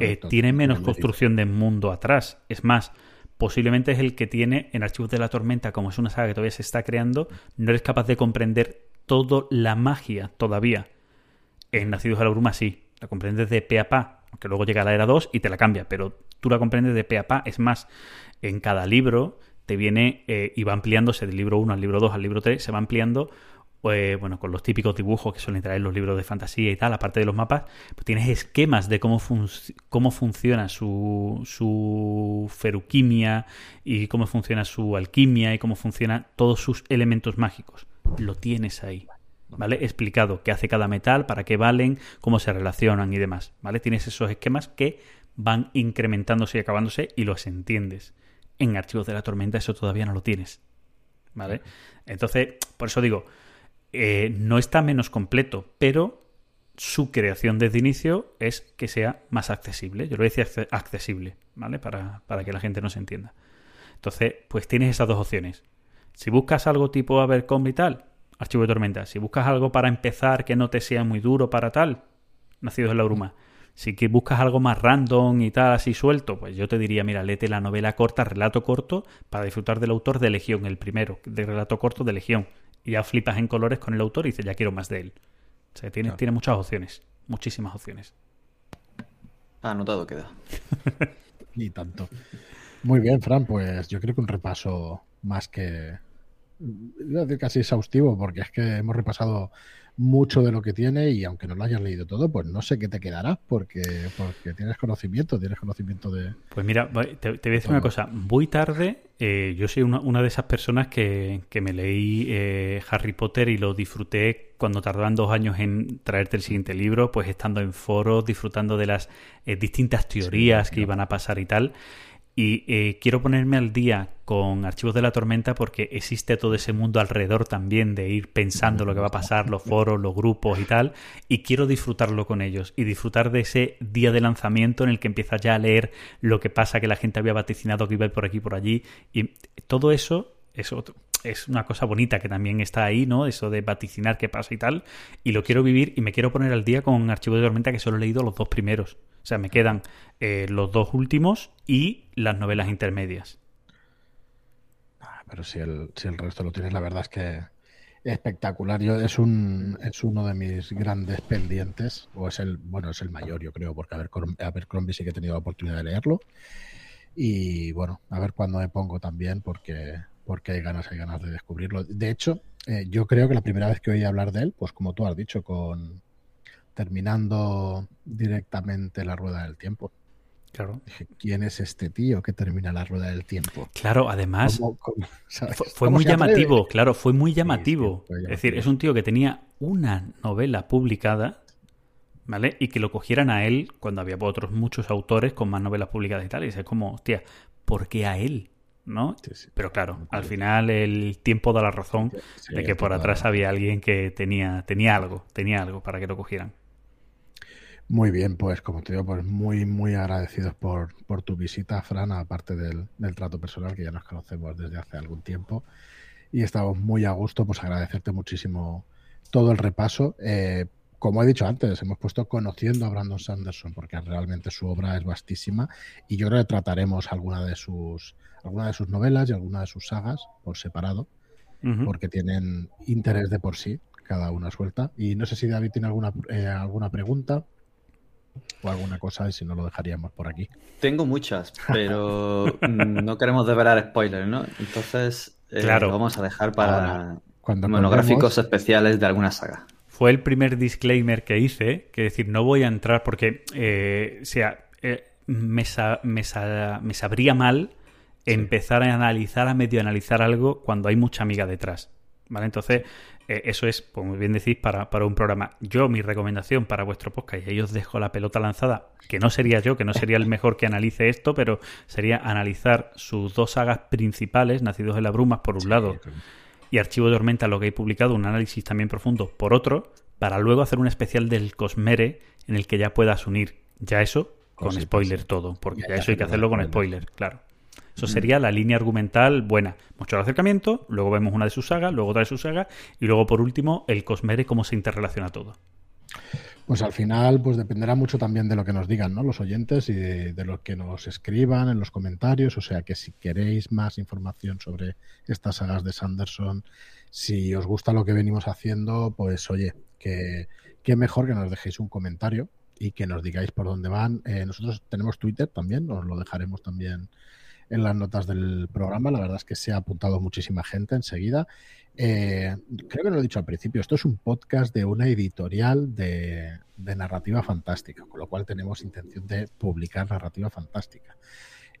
eh, tiene menos construcción de mundo atrás. Es más, posiblemente es el que tiene en Archivos de la Tormenta, como es una saga que todavía se está creando, no eres capaz de comprender toda la magia todavía. En Nacidos de la Bruma sí, la comprendes de pe a pa, aunque luego llega la era 2 y te la cambia, pero tú la comprendes de pe a pa. Es más, en cada libro te viene eh, y va ampliándose del libro 1 al libro 2 al libro 3, se va ampliando pues bueno, con los típicos dibujos que suelen traer los libros de fantasía y tal, aparte de los mapas, pues tienes esquemas de cómo, cómo funciona su, su feruquimia y cómo funciona su alquimia y cómo funcionan todos sus elementos mágicos. Lo tienes ahí. ¿Vale? Explicado qué hace cada metal, para qué valen, cómo se relacionan y demás. ¿Vale? Tienes esos esquemas que van incrementándose y acabándose y los entiendes. En archivos de la tormenta eso todavía no lo tienes. ¿Vale? Entonces, por eso digo, eh, no está menos completo, pero su creación desde inicio es que sea más accesible. Yo lo decía accesible, ¿vale? Para, para que la gente nos entienda. Entonces, pues tienes esas dos opciones. Si buscas algo tipo Abercrombie y tal, archivo de tormenta. Si buscas algo para empezar que no te sea muy duro para tal, Nacidos en la Bruma. Si buscas algo más random y tal, así suelto, pues yo te diría, mira, léete la novela corta, relato corto, para disfrutar del autor de Legión, el primero, de relato corto de Legión y ya flipas en colores con el autor y dices, ya quiero más de él. O sea, tiene, tiene muchas opciones, muchísimas opciones. Ah, anotado queda. Ni tanto. Muy bien, Fran, pues yo creo que un repaso más que casi exhaustivo, porque es que hemos repasado mucho de lo que tiene y aunque no lo hayas leído todo, pues no sé qué te quedará porque, porque tienes conocimiento, tienes conocimiento de... Pues mira, te, voy a decir una cosa, muy tarde eh, yo soy una, de esas personas que, que me leí eh, Harry Potter y lo disfruté cuando tardaban dos años en traerte el siguiente libro, pues estando en foros, disfrutando de las eh, distintas teorías que iban a pasar y tal. Y eh, quiero ponerme al día con Archivos de la Tormenta porque existe todo ese mundo alrededor también de ir pensando lo que va a pasar, los foros, los grupos y tal, y quiero disfrutarlo con ellos y disfrutar de ese día de lanzamiento en el que empiezas ya a leer lo que pasa, que la gente había vaticinado que iba por aquí por allí, y todo eso es otro, es una cosa bonita que también está ahí, ¿no? Eso de vaticinar qué pasa y tal. Y lo quiero vivir y me quiero poner al día con Archivo de Tormenta que solo he leído los dos primeros. O sea, me quedan eh, los dos últimos y las novelas intermedias. Ah, pero si el, si el resto lo tienes, la verdad es que espectacular. Yo, es, un, es uno de mis grandes pendientes, o es el, bueno, es el mayor, yo creo, porque a ver, a ver Crombie sí que he tenido la oportunidad de leerlo. Y bueno, a ver cuándo me pongo también, porque porque hay ganas, hay ganas de descubrirlo. De hecho, eh, yo creo que la primera vez que oí hablar de él, pues como tú has dicho, con terminando directamente la rueda del tiempo. Claro. ¿quién es este tío que termina la rueda del tiempo? Claro, además fue, muy llamativo, claro, fue muy llamativo. Es decir, es un tío que tenía una novela publicada, ¿vale? Y que lo cogieran a él cuando había otros muchos autores con más novelas publicadas y tal. Y es como, hostia, ¿por qué a él? ¿no? Pero claro, al final el tiempo da la razón de que por atrás había alguien que tenía, tenía algo, tenía algo para que lo cogieran. Muy bien, pues como te digo, pues muy, muy agradecidos por, por tu visita, Fran, aparte del, del, trato personal, que ya nos conocemos desde hace algún tiempo. Y estamos muy a gusto, pues agradecerte muchísimo todo el repaso. Eh, como he dicho antes, hemos puesto conociendo a Brandon Sanderson, porque realmente su obra es vastísima y yo creo que trataremos alguna de sus alguna de sus novelas y alguna de sus sagas por separado, porque tienen interés de por sí, cada una suelta. Y no sé si David tiene alguna, eh, alguna pregunta o alguna cosa, y si no lo dejaríamos por aquí. Tengo muchas, pero no queremos develar spoilers, ¿no? Entonces, eh, claro. lo vamos a dejar para monográficos especiales de alguna saga. Fue el primer disclaimer que hice, que decir, no voy a entrar porque, eh, sea, me, me, me sabría mal empezar a analizar, a medio analizar algo cuando hay mucha amiga detrás. ¿Vale? Entonces, eh, eso es, como bien decís, para, para, un programa. Yo, mi recomendación para vuestro podcast, y ahí os dejo la pelota lanzada, que no sería yo, que no sería el mejor que analice esto, pero sería analizar sus dos sagas principales, Nacidos en la Brumas, por un lado, y Archivo de Tormenta, lo que he publicado, un análisis también profundo, por otro, para luego hacer un especial del Cosmere en el que ya puedas unir ya eso con spoiler todo, porque ya eso hay que hacerlo con spoiler, claro. Eso sería la línea argumental buena. Mucho acercamiento, luego vemos una de sus sagas, luego otra de sus sagas, y luego por último el Cosmere, cómo se interrelaciona todo. Pues al final, pues dependerá mucho también de lo que nos digan, ¿no? Los oyentes y de, lo que nos escriban en los comentarios. O sea que si queréis más información sobre estas sagas de Sanderson, si os gusta lo que venimos haciendo, pues oye, que, mejor que nos dejéis un comentario y que nos digáis por dónde van. Eh, nosotros tenemos Twitter también, os lo dejaremos también en las notas del programa. La verdad es que se ha apuntado muchísima gente enseguida. Eh, creo que lo he dicho al principio, esto es un podcast de una editorial de, narrativa fantástica, con lo cual tenemos intención de publicar narrativa fantástica,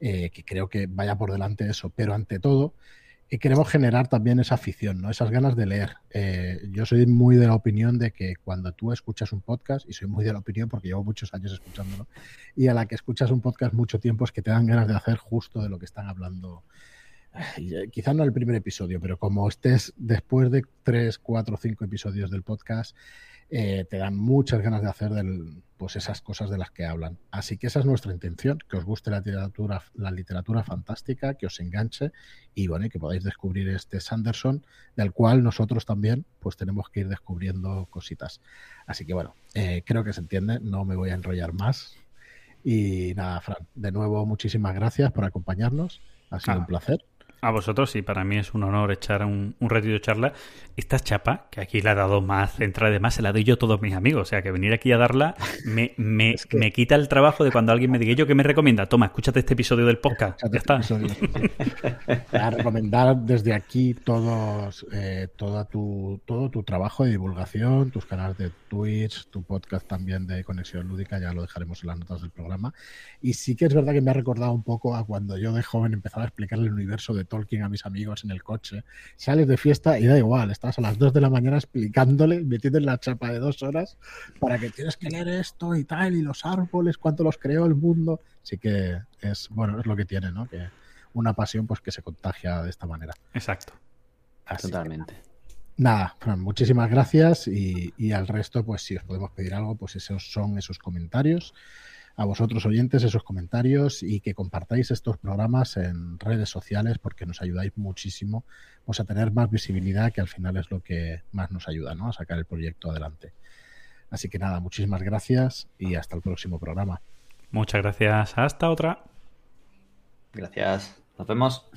eh, que creo que vaya por delante eso, pero ante todo y queremos generar también esa afición, ¿no? esas ganas de leer. Eh, yo soy muy de la opinión de que cuando tú escuchas un podcast, y soy muy de la opinión porque llevo muchos años escuchándolo, y a la que escuchas un podcast mucho tiempo es que te dan ganas de hacer justo de lo que están hablando. Eh, quizás no el primer episodio, pero como estés después de tres, cuatro, cinco episodios del podcast, eh, te dan muchas ganas de hacer pues esas cosas de las que hablan. Así que esa es nuestra intención, que os guste la literatura, la literatura fantástica, que os enganche y bueno, que podáis descubrir este Sanderson, del cual nosotros también pues tenemos que ir descubriendo cositas. Así que bueno, eh, creo que se entiende, no me voy a enrollar más. Y nada, Fran, de nuevo muchísimas gracias por acompañarnos, ha sido ah. un placer. A vosotros, y para mí es un honor echar un, un ratito de charla. Esta chapa, que aquí la ha dado más central, además se la doy yo a todos mis amigos. O sea, que venir aquí a darla me, me, me quita el trabajo de cuando alguien me diga, ¿yo que me recomienda? Toma, escúchate este episodio del podcast. Ya está. a recomendar desde aquí todos, eh, toda tu, todo tu trabajo de divulgación, tus canales de Twitch, tu podcast también de Conexión Lúdica, ya lo dejaremos en las notas del programa. Y sí que es verdad que me ha recordado un poco a cuando yo de joven empezaba a explicar el universo de Tolkien a mis amigos en el coche. Sales de fiesta y da igual, estás a las 2 de la mañana explicándole, metiendo en la chapa de dos horas para que tienes que leer esto y tal, y los árboles, cuánto los creó el mundo. Así que es, bueno, es lo que tiene, ¿no? Que una pasión pues que se contagia de esta manera. Exacto. Totalmente. Nada, muchísimas gracias y, y, al resto, pues si os podemos pedir algo, pues esos son esos comentarios a vosotros oyentes esos comentarios y que compartáis estos programas en redes sociales porque nos ayudáis muchísimo pues, a tener más visibilidad, que al final es lo que más nos ayuda ¿no? a sacar el proyecto adelante. Así que nada, muchísimas gracias y hasta el próximo programa. Muchas gracias. Hasta otra. Gracias. Nos vemos.